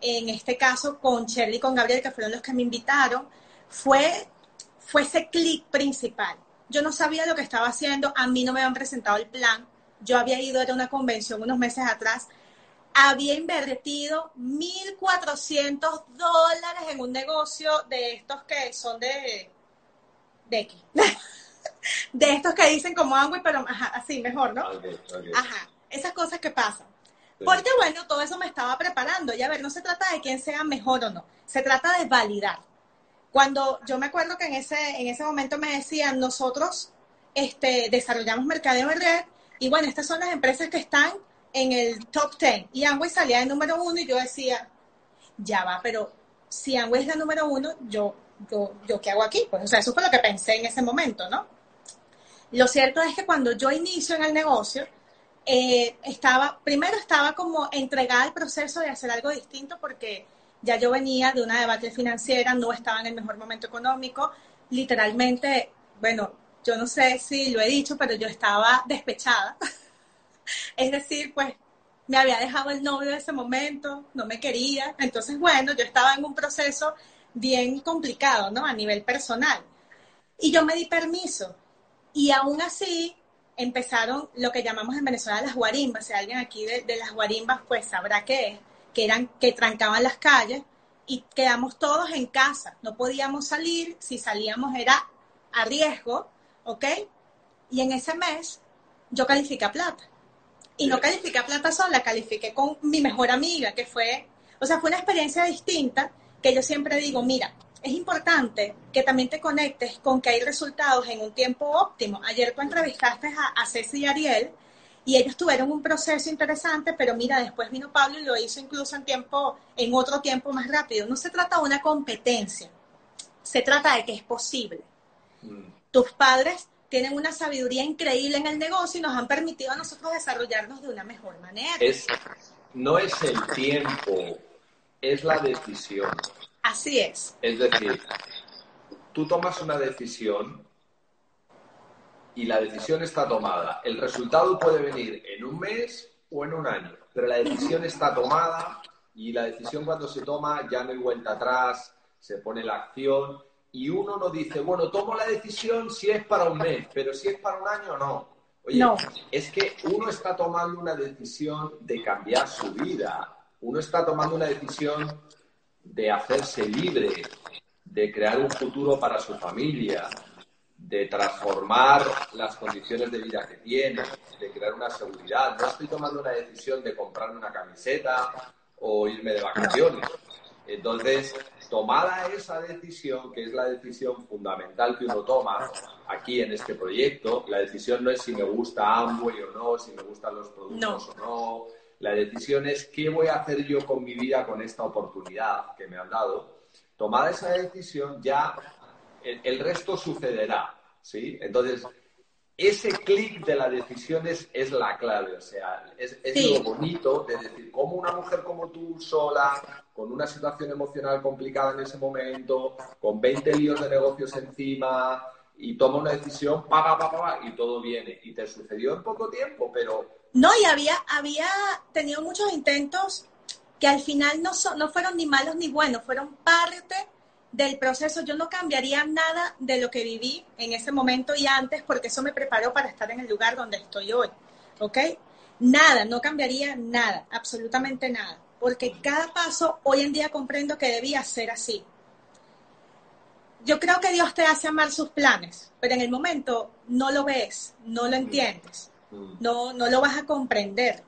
En este caso con Shirley y con Gabriel, que fueron los que me invitaron, fue, fue ese clic principal. Yo no sabía lo que estaba haciendo, a mí no me habían presentado el plan, yo había ido a una convención unos meses atrás, había invertido 1.400 dólares en un negocio de estos que son de, de X. de estos que dicen como Amway, pero ajá, así mejor, ¿no? Okay, okay. Ajá, esas cosas que pasan. Sí. Porque bueno, todo eso me estaba preparando. Y a ver, no se trata de quién sea mejor o no, se trata de validar. Cuando yo me acuerdo que en ese, en ese momento me decían, nosotros este, desarrollamos mercadeo en red y bueno, estas son las empresas que están en el top 10. Y Amway salía de número uno y yo decía, ya va, pero si Amway es la número uno, yo, yo, yo ¿qué hago aquí? Pues, o sea, eso fue lo que pensé en ese momento, ¿no? Lo cierto es que cuando yo inicio en el negocio, eh, estaba, primero estaba como entregada al proceso de hacer algo distinto porque ya yo venía de una debate financiera, no estaba en el mejor momento económico, literalmente, bueno, yo no sé si lo he dicho, pero yo estaba despechada. es decir, pues me había dejado el novio de ese momento, no me quería, entonces bueno, yo estaba en un proceso bien complicado, ¿no? A nivel personal. Y yo me di permiso. Y aún así empezaron lo que llamamos en Venezuela las guarimbas. Si alguien aquí de, de las guarimbas, pues sabrá qué es, que eran, que trancaban las calles y quedamos todos en casa. No podíamos salir, si salíamos era a riesgo, ¿ok? Y en ese mes yo califiqué a plata. Y no califiqué a plata sola, califiqué con mi mejor amiga, que fue, o sea, fue una experiencia distinta que yo siempre digo, mira, es importante que también te conectes con que hay resultados en un tiempo óptimo. Ayer tú entrevistaste a, a Ceci y Ariel y ellos tuvieron un proceso interesante, pero mira, después vino Pablo y lo hizo incluso en tiempo, en otro tiempo más rápido. No se trata de una competencia, se trata de que es posible. Mm. Tus padres tienen una sabiduría increíble en el negocio y nos han permitido a nosotros desarrollarnos de una mejor manera. Es, no es el tiempo, es la decisión. Así es. Es decir, tú tomas una decisión y la decisión está tomada. El resultado puede venir en un mes o en un año, pero la decisión está tomada y la decisión cuando se toma ya no hay vuelta atrás, se pone la acción y uno no dice, bueno, tomo la decisión si es para un mes, pero si es para un año no. Oye, No. es que uno está tomando una decisión de cambiar su vida, uno está tomando una decisión de hacerse libre, de crear un futuro para su familia, de transformar las condiciones de vida que tiene, de crear una seguridad. No estoy tomando una decisión de comprarme una camiseta o irme de vacaciones. Entonces, tomada esa decisión, que es la decisión fundamental que uno toma aquí en este proyecto, la decisión no es si me gusta Amway o no, si me gustan los productos o no, la decisión es qué voy a hacer yo con mi vida con esta oportunidad que me han dado. Tomada esa decisión, ya el, el resto sucederá, ¿sí? Entonces, ese clic de la decisión es, la clave, o sea, es, lo bonito de decir, cómo una mujer como tú sola, con una situación emocional complicada en ese momento, con 20 líos de negocios encima, y toma una decisión, pa, pa, pa, y todo viene. Y te sucedió en poco tiempo, pero... No, y había, había tenido muchos intentos que al final no, no fueron ni malos ni buenos, fueron parte del proceso. Yo no cambiaría nada de lo que viví en ese momento y antes, porque eso me preparó para estar en el lugar donde estoy hoy. ¿Ok? Nada, no cambiaría nada, absolutamente nada. Porque cada paso hoy en día comprendo que debía ser así. Yo creo que Dios te hace amar sus planes, pero en el momento no lo ves, no lo entiendes, no, no lo vas a comprender.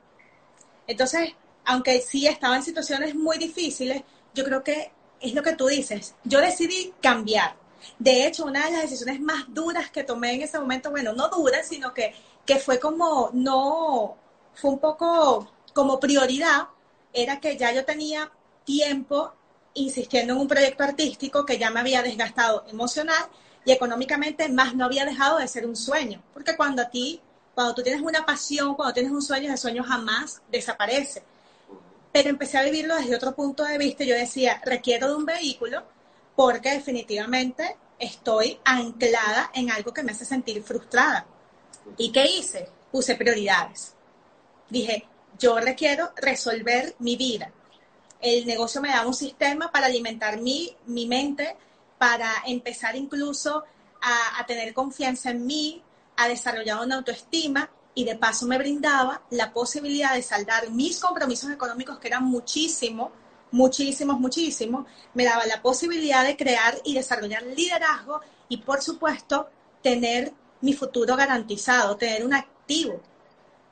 Entonces, aunque sí estaba en situaciones muy difíciles, yo creo que es lo que tú dices. Yo decidí cambiar. De hecho, una de las decisiones más duras que tomé en ese momento, bueno, no duras, sino que, que fue como, no, fue un poco como prioridad, era que ya yo tenía tiempo insistiendo en un proyecto artístico que ya me había desgastado emocional y económicamente, más no había dejado de ser un sueño. Porque cuando a ti, cuando tú tienes una pasión, cuando tienes un sueño, ese sueño jamás desaparece pero empecé a vivirlo desde otro punto de vista. Yo decía, requiero de un vehículo porque definitivamente estoy anclada en algo que me hace sentir frustrada. ¿Y qué hice? Puse prioridades. Dije, yo requiero resolver mi vida. El negocio me da un sistema para alimentar mi, mi mente, para empezar incluso a, a tener confianza en mí, a desarrollar una autoestima y de paso me brindaba la posibilidad de saldar mis compromisos económicos, que eran muchísimos, muchísimos, muchísimos. Me daba la posibilidad de crear y desarrollar liderazgo y, por supuesto, tener mi futuro garantizado, tener un activo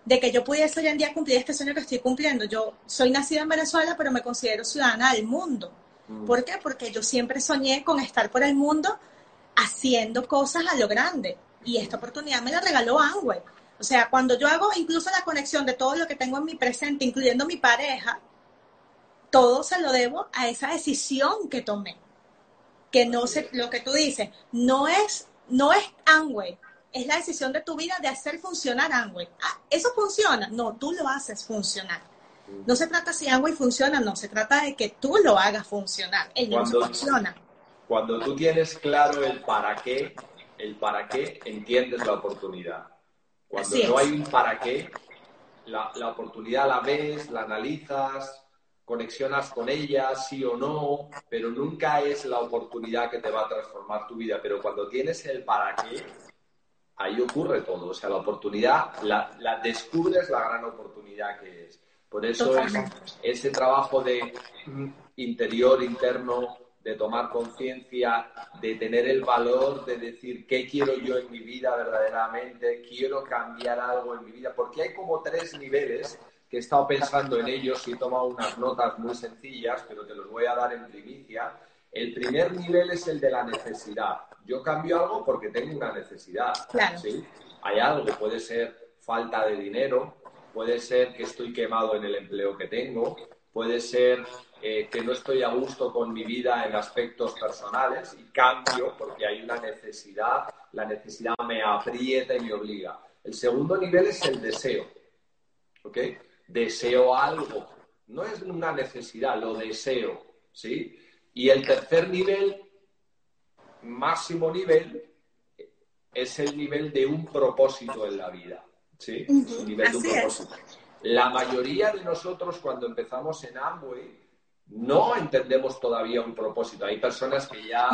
de que yo pudiese hoy en día cumplir este sueño que estoy cumpliendo. Yo soy nacida en Venezuela, pero me considero ciudadana del mundo. Mm. ¿Por qué? Porque yo siempre soñé con estar por el mundo haciendo cosas a lo grande. Y esta oportunidad me la regaló Angüe. O sea, cuando yo hago incluso la conexión de todo lo que tengo en mi presente, incluyendo mi pareja, todo se lo debo a esa decisión que tomé. Que no sé, lo que tú dices, no es, no es Amway, es la decisión de tu vida de hacer funcionar Amway. Ah, ¿eso funciona? No, tú lo haces funcionar. No se trata si Amway funciona, no, se trata de que tú lo hagas funcionar. El cuando, funciona. Cuando tú tienes claro el para qué, el para qué, entiendes la oportunidad. Cuando no hay un para qué, la, la, oportunidad la ves, la analizas, conexionas con ella, sí o no, pero nunca es la oportunidad que te va a transformar tu vida. Pero cuando tienes el para qué, ahí ocurre todo. O sea, la oportunidad, la, la descubres la gran oportunidad que es. Por eso es ese trabajo de interior, interno, de tomar conciencia, de tener el valor de decir qué quiero yo en mi vida verdaderamente, quiero cambiar algo en mi vida, porque hay como tres niveles que he estado pensando en ellos y he tomado unas notas muy sencillas, pero te los voy a dar en primicia. El primer nivel es el de la necesidad. Yo cambio algo porque tengo una necesidad. ¿sí? Hay algo, puede ser falta de dinero, puede ser que estoy quemado en el empleo que tengo, puede ser eh, que no estoy a gusto con mi vida en aspectos personales y cambio porque hay una necesidad, la necesidad me aprieta y me obliga. El segundo nivel es el deseo, ¿ok? Deseo algo, no es una necesidad, lo deseo, ¿sí? Y el tercer nivel, máximo nivel, es el nivel de un propósito en la vida, ¿sí? nivel de un propósito. La mayoría de nosotros cuando empezamos en Amway, no entendemos todavía un propósito. Hay personas que ya,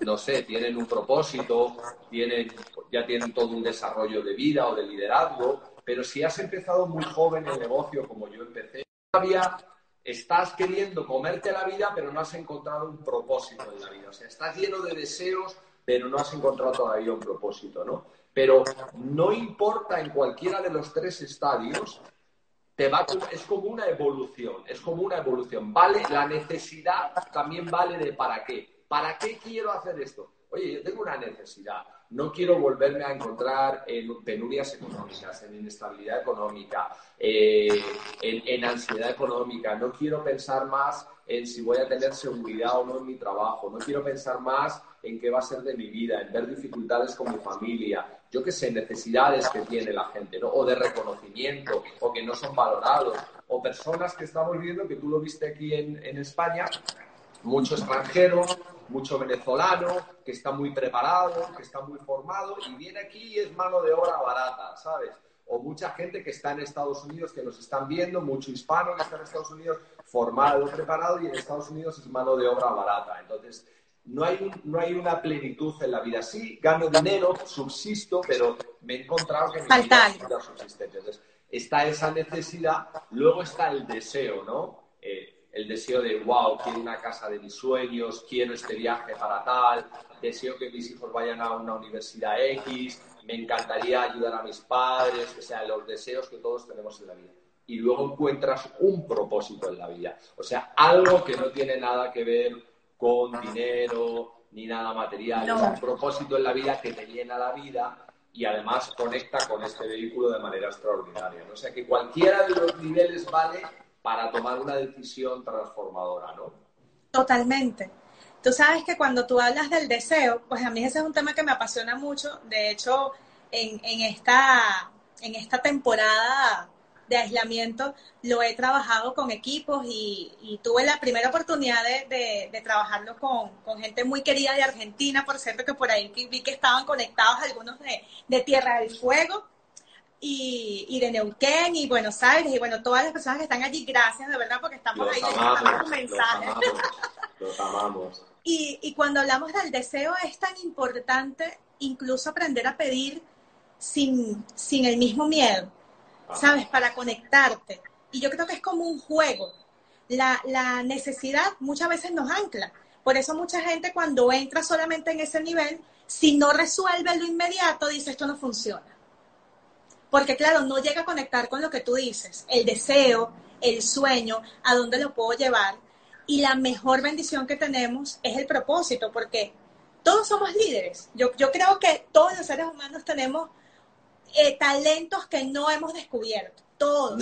no, sé, tienen un propósito, tienen, ya tienen todo un desarrollo de vida o de liderazgo, pero si has empezado muy joven el negocio como yo empecé, todavía estás queriendo comerte la vida, pero no has encontrado un propósito en la vida. O sea, estás lleno de deseos, pero no has encontrado todavía un propósito, ¿no? Pero no importa en cualquiera de los tres estadios, es como una evolución, es como una evolución. Vale, la necesidad también vale de para qué. ¿Para qué quiero hacer esto? Oye, yo tengo una necesidad. No quiero volverme a encontrar en penurias económicas, en inestabilidad económica, eh, en, en ansiedad económica. No quiero pensar más en si voy a tener seguridad o no en mi trabajo. No quiero pensar más en qué va a ser de mi vida, en ver dificultades con mi familia. Yo qué sé, necesidades que tiene la gente, ¿no? O de reconocimiento, o que no son valorados, o personas que estamos viendo, que tú lo viste aquí en, en España, mucho extranjero, mucho venezolano, que está muy preparado, que está muy formado, y viene aquí y es mano de obra barata, ¿sabes? O mucha gente que está en Estados Unidos, que nos están viendo, mucho hispano que está en Estados Unidos, formado, preparado, y en Estados Unidos es mano de obra barata. Entonces, no hay, no hay una plenitud en la vida. Sí, gano dinero, subsisto, pero me he encontrado que mi vida es subsistente. Entonces, está esa necesidad, luego está el deseo, ¿no? Eh, el deseo de, wow, quiero una casa de mis sueños, quiero este viaje para tal, deseo que mis hijos vayan a una universidad X, me encantaría ayudar a mis padres, o sea, los deseos que todos tenemos en la vida. Y luego encuentras un propósito en la vida, o sea, algo que no tiene nada que ver con dinero ni nada material, es un propósito en la vida que te llena la vida y además conecta con este vehículo de manera extraordinaria. O sea que cualquiera de los niveles vale para tomar una decisión transformadora, ¿no? Totalmente. Tú sabes que cuando tú hablas del deseo, pues a mí ese es un tema que me apasiona mucho. De hecho, en, en esta, en esta temporada de aislamiento lo he trabajado con equipos y, tuve la primera oportunidad de, de, trabajarlo con, con, gente muy querida de Argentina, por cierto que por ahí vi que estaban conectados algunos de, de Tierra del Fuego y, y, de Neuquén y Buenos Aires y bueno, todas las personas que están allí, gracias de verdad porque estamos ahí amamos, mensajes. Los amamos. Y, y cuando hablamos del deseo es tan importante incluso aprender a pedir sin, sin el mismo miedo. ¿Sabes? Para conectarte. Y yo creo que es como un juego. La, la necesidad muchas veces nos ancla. Por eso mucha gente cuando entra solamente en ese nivel, si no resuelve lo inmediato, dice esto no funciona porque claro, no llega a conectar con lo que tú dices, el deseo, el sueño, a dónde lo puedo llevar. Y la mejor bendición que tenemos es el propósito, porque todos somos líderes. Yo, yo creo que todos los seres humanos tenemos eh, talentos que no hemos descubierto. Todos,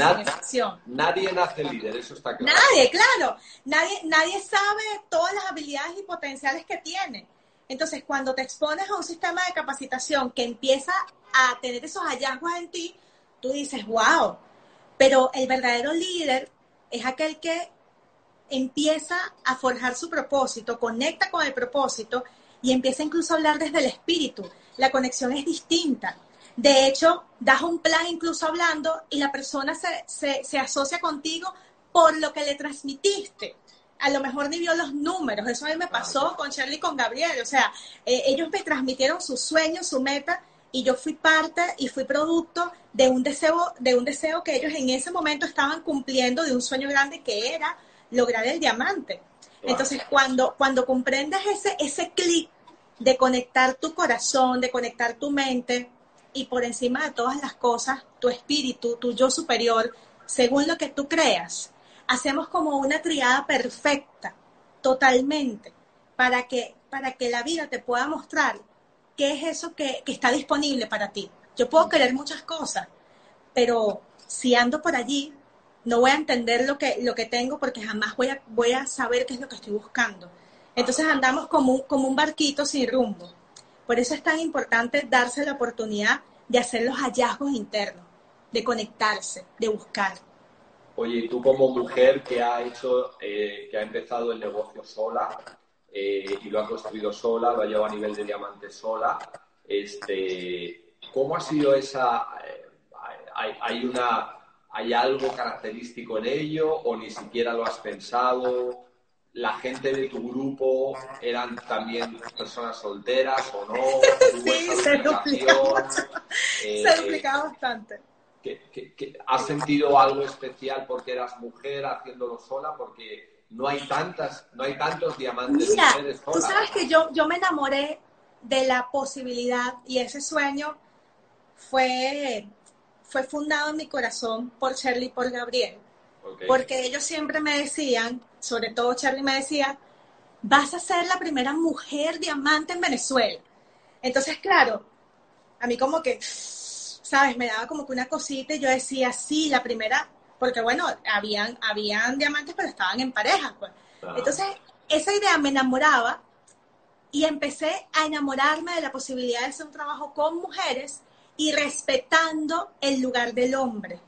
Nadie nace líder, eso está claro. Nadie, claro. Nadie, nadie sabe todas las habilidades y potenciales que tiene. Entonces, cuando te expones a un sistema de capacitación que empieza a tener esos hallazgos en ti, tú dices, wow, pero el verdadero líder es aquel que empieza a forjar su propósito, conecta con el propósito y empieza incluso a hablar desde el espíritu. La conexión es distinta. De hecho, das un plan incluso hablando y la persona se, se asocia contigo por lo que le transmitiste a lo mejor ni vio los números. Eso a mí me pasó con Shirley y con Gabriel. O sea, eh, ellos me transmitieron sus sueños, su meta, y yo fui parte y fui producto de un deseo, de un deseo que ellos en ese momento estaban cumpliendo, de un sueño grande que era lograr el diamante. Entonces, cuando, cuando comprendes ese, ese clic de conectar tu corazón, de conectar tu mente, y por encima de todas las cosas, tu espíritu, tu yo superior, según lo que tú creas, hacemos como una triada perfecta, totalmente, para que, para que la vida te pueda mostrar qué es eso que, está disponible para ti. Yo puedo querer muchas cosas, pero si ando por allí, no voy a entender lo que, lo que tengo porque jamás voy a, voy a saber qué es lo que estoy buscando. Entonces andamos como un, como un barquito sin rumbo. Por eso es tan importante darse la oportunidad de hacer los hallazgos internos, de conectarse, de buscar. Oye, tú como mujer que ha hecho, eh, que ha empezado el negocio sola eh, y lo ha construido sola, lo ha llevado a nivel de diamante sola, este, ¿cómo ha sido esa? Eh, hay, una, hay algo característico en ello o ni siquiera lo has pensado? ¿La gente de tu grupo eran también personas solteras o no? sí, se duplicaba, se duplicaba bastante has sentido algo especial porque eras mujer haciéndolo sola, porque no hay tantas, no hay tantos diamantes Mira, Tú sabes que yo, yo me enamoré de la posibilidad y ese sueño fue, fue fundado en mi corazón por Shirley y por Gabriel. Porque ellos siempre me decían, sobre todo Charlie me decía, vas a ser la primera mujer diamante en Venezuela. Entonces, claro, a mí como que ¿sabes? Me daba como que una cosita y yo decía, sí, la primera, porque bueno, habían, habían diamantes, pero estaban en pareja, pues. Entonces, esa idea me enamoraba y empecé a enamorarme de la posibilidad de hacer un trabajo con mujeres y respetando el lugar del hombre.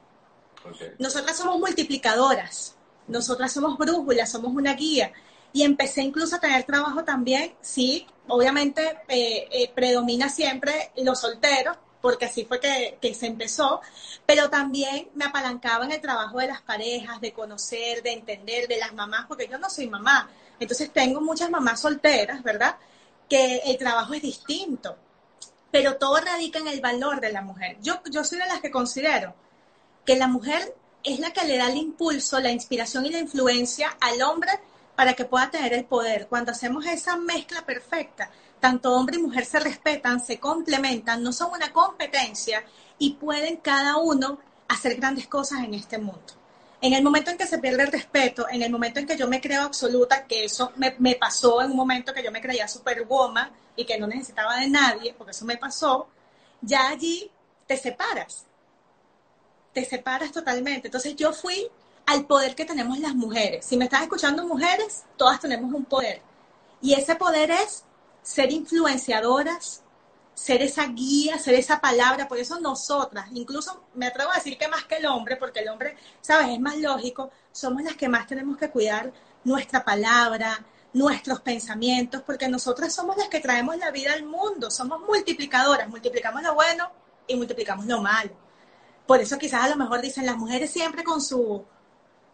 Nosotras somos multiplicadoras, nosotras somos brújulas, somos una guía. Y empecé incluso a tener trabajo también, sí, obviamente eh, eh, predomina siempre los solteros, porque así fue que, que, se empezó, pero también me apalancaba en el trabajo de las parejas, de conocer, de entender, de las mamás, porque yo no soy mamá. Entonces tengo muchas mamás solteras, ¿verdad? Que el trabajo es distinto, pero todo radica en el valor de la mujer. Yo, yo soy de las que considero que la mujer es la que le da el impulso, la inspiración y la influencia al hombre para que pueda tener el poder. Cuando hacemos esa mezcla perfecta, tanto hombre y mujer se respetan, se complementan, no son una competencia y pueden cada uno hacer grandes cosas en este mundo. En el momento en que se pierde el respeto, en el momento en que yo me creo absoluta, que eso me, pasó en un momento que yo me creía superwoman y que no necesitaba de nadie, porque eso me pasó, ya allí te separas te separas totalmente. Entonces yo fui al poder que tenemos las mujeres. Si me estás escuchando mujeres, todas tenemos un poder. Y ese poder es ser influenciadoras, ser esa guía, ser esa palabra. Por eso nosotras, incluso me atrevo a decir que más que el hombre, porque el hombre, sabes, es más lógico, somos las que más tenemos que cuidar nuestra palabra, nuestros pensamientos, porque nosotras somos las que traemos la vida al mundo, somos multiplicadoras, multiplicamos lo bueno y multiplicamos lo malo. Por eso quizás a lo mejor dicen las mujeres siempre con su,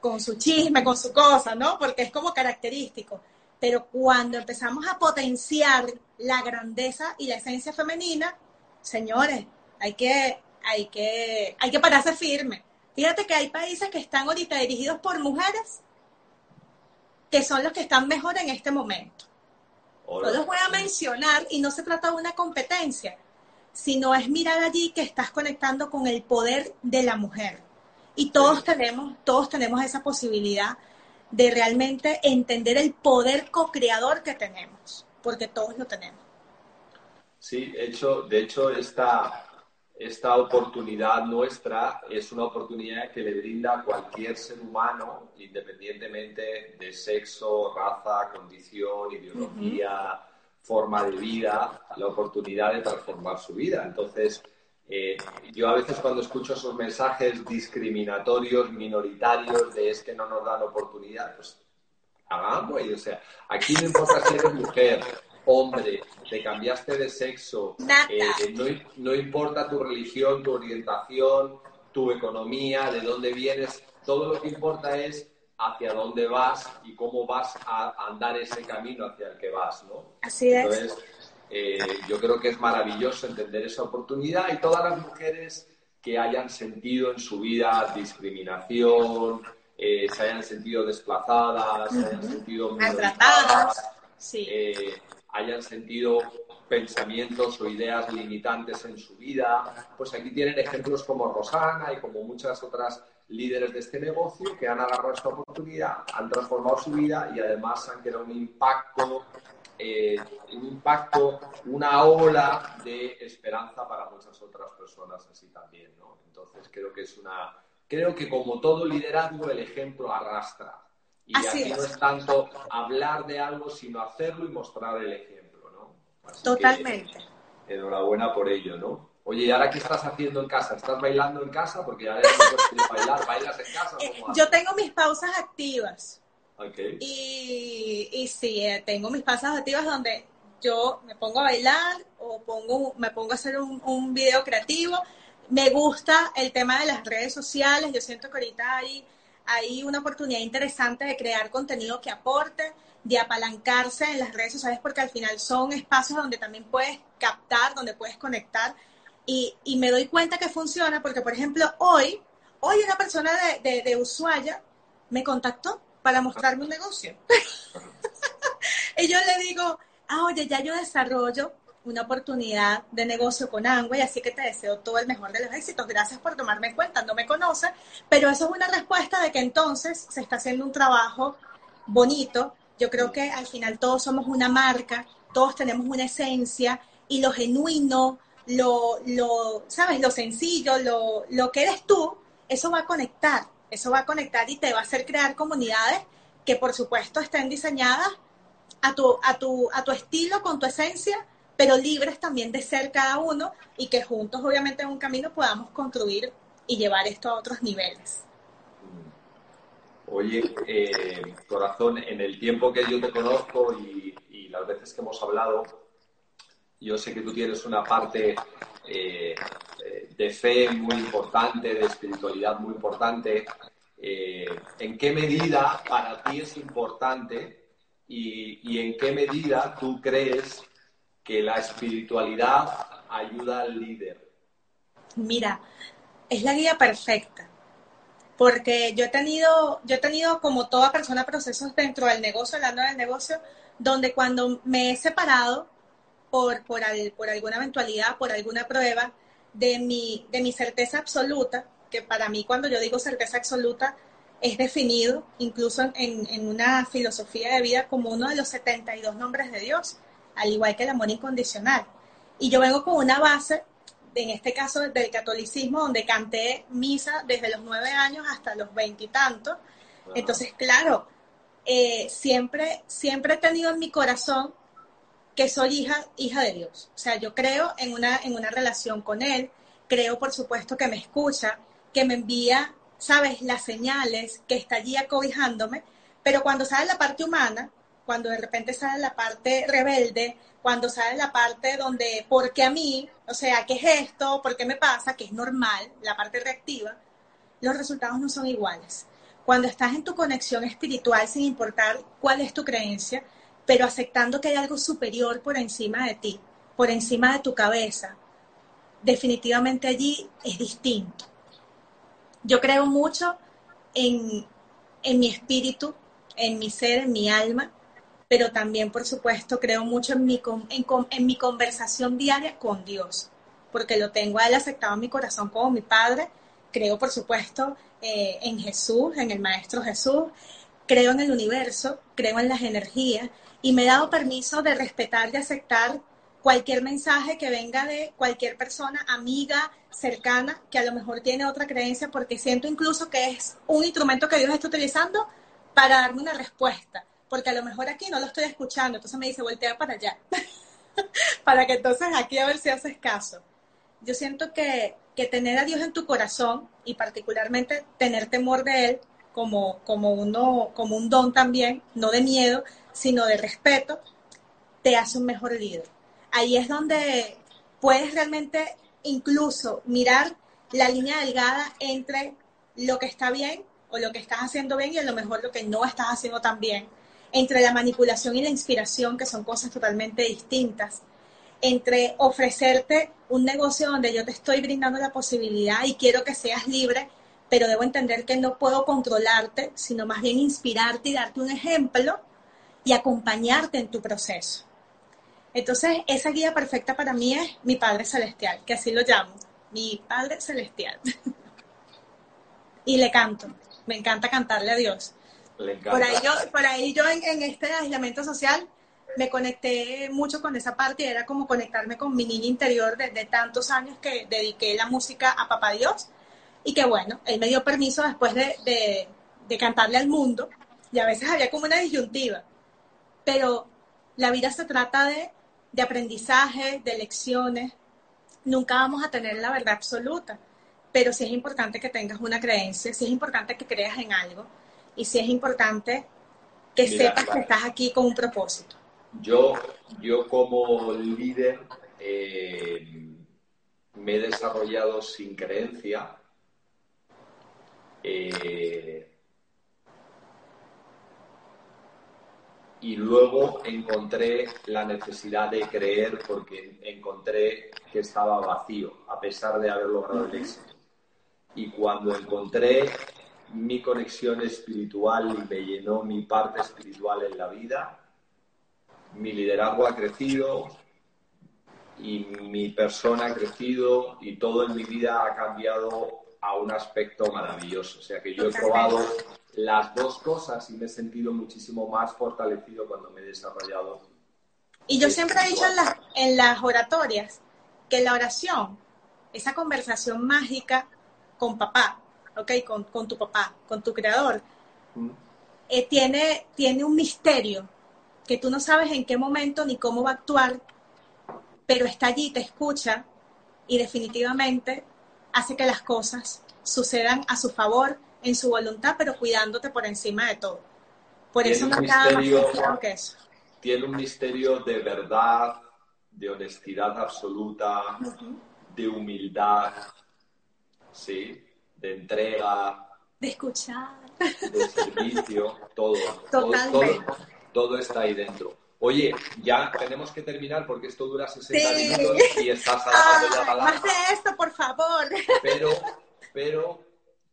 con su chisme, con su cosa, ¿no? Porque es como característico. Pero cuando empezamos a potenciar la grandeza y la esencia femenina, señores, hay que, hay que, hay que pararse firme. Fíjate que hay países que están ahorita dirigidos por mujeres que son los que están mejor en este momento. No los voy a mencionar y no se trata de una competencia, sino es mirar allí que estás conectando con el poder de la mujer. Y todos tenemos, todos tenemos esa posibilidad de realmente entender el poder co-creador que tenemos, porque todos lo tenemos. Sí, de hecho, de hecho esta, esta oportunidad nuestra es una oportunidad que le brinda a cualquier ser humano, independientemente de sexo, raza, condición, ideología, forma de vida, la oportunidad de transformar su vida. Entonces, eh, yo a veces cuando escucho esos mensajes discriminatorios, minoritarios, de es que no nos dan oportunidad, pues hagamos, y, o sea, aquí no importa si eres mujer, hombre, te cambiaste de sexo, eh, no, no importa tu religión, tu orientación, tu economía, de dónde vienes, todo lo que importa es hacia dónde vas y cómo vas a andar ese camino hacia el que vas, ¿no? Así es. Entonces, eh, yo creo que es maravilloso entender esa oportunidad y todas las mujeres que hayan sentido en su vida discriminación, eh, se hayan sentido desplazadas, se hayan sentido maltratadas, eh, hayan sentido pensamientos o ideas limitantes en su vida, pues aquí tienen ejemplos como Rosana y como muchas otras líderes de este negocio que han agarrado esta oportunidad, han transformado su vida y además han creado un impacto, eh, un impacto, una ola de esperanza para muchas otras personas así también, ¿no? Entonces creo que es una, creo que como todo liderazgo el ejemplo arrastra. Y aquí no es tanto hablar de algo, sino hacerlo y mostrar el ejemplo, ¿no? Totalmente. enhorabuena por ello, ¿no? Oye, ¿y ahora qué estás haciendo en casa? ¿Estás bailando en casa? Porque ya no bailar. ¿Bailas en casa? Eh, yo tengo mis pausas activas. Okay. Y, y sí, eh, tengo mis pausas activas donde yo me pongo a bailar o pongo, me pongo a hacer un, un video creativo. Me gusta el tema de las redes sociales. Yo siento que ahorita hay, hay una oportunidad interesante de crear contenido que aporte, de apalancarse en las redes sociales, porque al final son espacios donde también puedes captar, donde puedes conectar y, y, me doy cuenta que funciona porque, por ejemplo, hoy, hoy una persona de, de, de Ushuaia me contactó para mostrarme un negocio. y yo le digo, ah, oye, ya yo desarrollo una oportunidad de negocio con Angway, así que te deseo todo el mejor de los éxitos. Gracias por tomarme en cuenta, no me conoce, pero eso es una respuesta de que entonces se está haciendo un trabajo bonito. Yo creo que al final todos somos una marca, todos tenemos una esencia y lo genuino, lo, lo, ¿sabes? Lo sencillo, lo, lo que eres tú, eso va a conectar, eso va a conectar y te va a hacer crear comunidades que por supuesto estén diseñadas a tu, a tu, a tu estilo, con tu esencia, pero libres también de ser cada uno y que juntos, obviamente, en un camino podamos construir y llevar esto a otros niveles. Oye, eh, corazón, en el tiempo que yo te conozco y, las veces que hemos hablado, yo sé que tú tienes una parte eh, de fe muy importante, de espiritualidad muy importante. Eh, ¿En qué medida para ti es importante y, en qué medida tú crees que la espiritualidad ayuda al líder? Mira, es la guía perfecta porque yo he tenido, yo he tenido como toda persona procesos dentro del negocio, hablando del negocio, donde cuando me he separado por, por, por alguna eventualidad, por alguna prueba, de mi, de mi certeza absoluta, que para mí cuando yo digo certeza absoluta es definido incluso en, en una filosofía de vida como uno de los 72 nombres de Dios, al igual que el amor incondicional. Y yo vengo con una base en este caso del catolicismo, donde canté misa desde los nueve años hasta los veintitantos. Entonces, claro, eh, siempre, siempre he tenido en mi corazón que soy hija, hija de Dios. O sea, yo creo en una, en una relación con Él, creo, por supuesto, que me escucha, que me envía, sabes, las señales, que está allí acobijándome, pero cuando sale la parte humana, cuando de repente sale la parte rebelde, cuando sale la parte donde, ¿por qué a mí? O sea, ¿qué es esto? ¿Por qué me pasa? Que es normal, la parte reactiva, los resultados no son iguales. Cuando estás en tu conexión espiritual, sin importar cuál es tu creencia, pero aceptando que hay algo superior por encima de ti, por encima de tu cabeza, definitivamente allí es distinto. Yo creo mucho en, en mi espíritu, en mi ser, en mi alma, pero también, por supuesto, creo mucho en mi, en, mi conversación diaria con Dios, porque lo tengo a Él aceptado en mi corazón como mi Padre. Creo, por supuesto, eh, en Jesús, en el Maestro Jesús. Creo en el universo, creo en las energías y me he dado permiso de respetar y aceptar cualquier mensaje que venga de cualquier persona, amiga, cercana, que a lo mejor tiene otra creencia, porque siento incluso que es un instrumento que Dios está utilizando para darme una respuesta porque a lo mejor aquí no lo estoy escuchando, entonces me dice, voltea para allá, para que entonces aquí a ver si haces caso. Yo siento que, que, tener a Dios en tu corazón y particularmente tener temor de Él como, como, uno, como un don también, no de miedo, sino de respeto, te hace un mejor líder. Ahí es donde puedes realmente incluso mirar la línea delgada entre lo que está bien o lo que estás haciendo bien y a lo mejor lo que no estás haciendo tan bien entre la manipulación y la inspiración, que son cosas totalmente distintas, entre ofrecerte un negocio donde yo te estoy brindando la posibilidad y quiero que seas libre, pero debo entender que no puedo controlarte, sino más bien inspirarte y darte un ejemplo y acompañarte en tu proceso. Entonces, esa guía perfecta para mí es mi Padre Celestial, que así lo llamo, mi Padre Celestial. y le canto, me encanta cantarle a Dios. Por ahí yo, por ahí yo en, este aislamiento social me conecté mucho con esa parte, era como conectarme con mi niña interior desde tantos años que dediqué la música a Papá Dios y que bueno, él me dio permiso después de, de cantarle al mundo y a veces había como una disyuntiva, pero la vida se trata de, de aprendizaje, de lecciones, nunca vamos a tener la verdad absoluta, pero sí es importante que tengas una creencia, sí es importante que creas en algo y sí es importante que sepas que estás aquí con un propósito. Yo, yo como líder eh, me he desarrollado sin creencia. Eh, y luego encontré la necesidad de creer porque encontré que estaba vacío, a pesar de haber logrado el éxito. Y cuando encontré mi conexión espiritual y me llenó mi parte espiritual en la vida. Mi liderazgo ha crecido y mi persona ha crecido y todo en mi vida ha cambiado a un aspecto maravilloso. O sea que yo he probado las dos cosas y me he sentido muchísimo más fortalecido cuando me he desarrollado. Y yo siempre he dicho en las, en las oratorias que la oración, esa conversación mágica con papá, ¿ok? Con, tu papá, con tu creador, mm. eh, tiene, tiene un misterio que tú no sabes en qué momento ni cómo va a actuar, pero está allí, te escucha y definitivamente hace que las cosas sucedan a su favor, en su voluntad, pero cuidándote por encima de todo. Por eso no nada más que eso. Tiene un misterio de verdad, de honestidad absoluta, de humildad, ¿sí? de entrega, de escuchar, de servicio, todo, Totalmente. todo, todo, está ahí dentro. Oye, ya tenemos que terminar porque esto dura 60 minutos y estás alargando la palabra. Más de esto, por favor. Pero, pero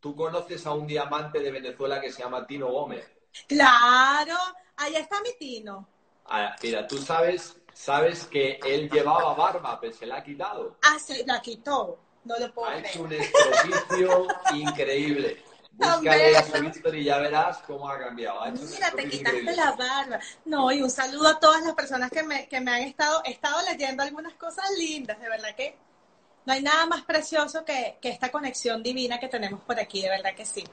tú conoces a un diamante de Venezuela que se llama Tino Gómez. Claro, allá está mi Tino. Ah, mira, tú sabes, sabes que él llevaba barba, pero se la ha quitado. Ah, se la quitó. No lo puedo ha hecho un estropicio increíble. Búscale y ya verás cómo ha cambiado. Mira, te quitaste la barba. No, y un saludo a todas las personas que me, que me han estado, estado leyendo algunas cosas lindas, de verdad que no hay nada más precioso que, que esta conexión divina que tenemos por aquí, de verdad que sí.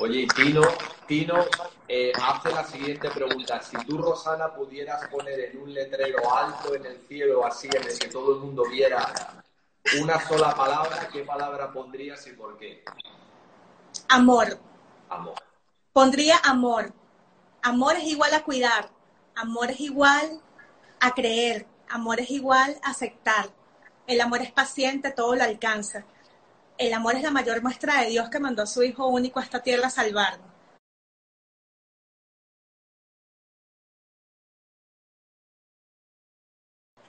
Oye, Tino, Tino eh, hace la siguiente pregunta. Si tú, Rosana, pudieras poner en un letrero alto en el cielo, así en el que todo el mundo viera una sola palabra, ¿qué palabra pondrías y por qué? Amor. Amor. Pondría amor. Amor es igual a cuidar. Amor es igual a creer. Amor es igual a aceptar. El amor es paciente, todo lo alcanza. El amor es la mayor muestra de Dios que mandó a su Hijo único a esta tierra a salvarnos.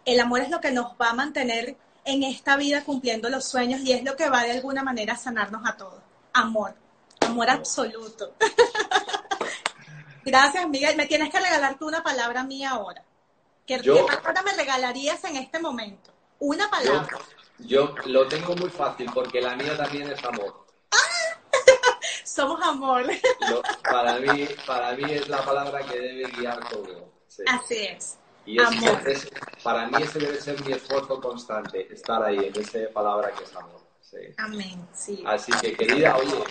El amor es lo que nos va a mantener en esta vida cumpliendo los sueños y es lo que va de alguna manera a sanarnos a todos. Amor, amor absoluto. Gracias, Miguel. Me tienes que regalar tú una palabra mía ahora. ¿Qué, ¿Qué palabra me regalarías en este momento? Una palabra. Yo, lo tengo muy fácil porque la mía también es amor. Somos amor. para, mí, para mí es la palabra que debe guiar todo. Así es. Y para mí ese debe ser mi esfuerzo constante, estar ahí en esa palabra que es amor. Amén, sí. Así que querida, oye,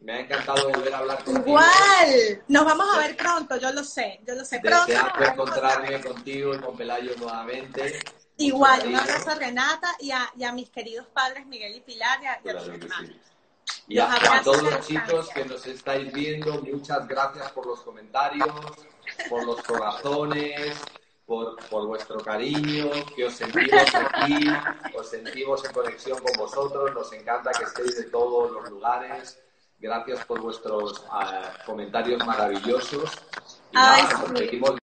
me ha encantado volver a hablar contigo. Igual, nos vamos a ver pronto, yo lo sé, yo lo sé. Pronto encontrarme contigo y con Pelayo nuevamente. Igual, un abrazo a Renata y a, mis queridos padres Miguel y Pilar y a, y a, todos los chicos que nos estáis viendo, muchas gracias por los comentarios, por los corazones, por, por, vuestro cariño, que os sentimos aquí, os sentimos en conexión con vosotros, nos encanta que estéis de todos los lugares. Gracias por vuestros ah, comentarios maravillosos. Y nada, nos seguimos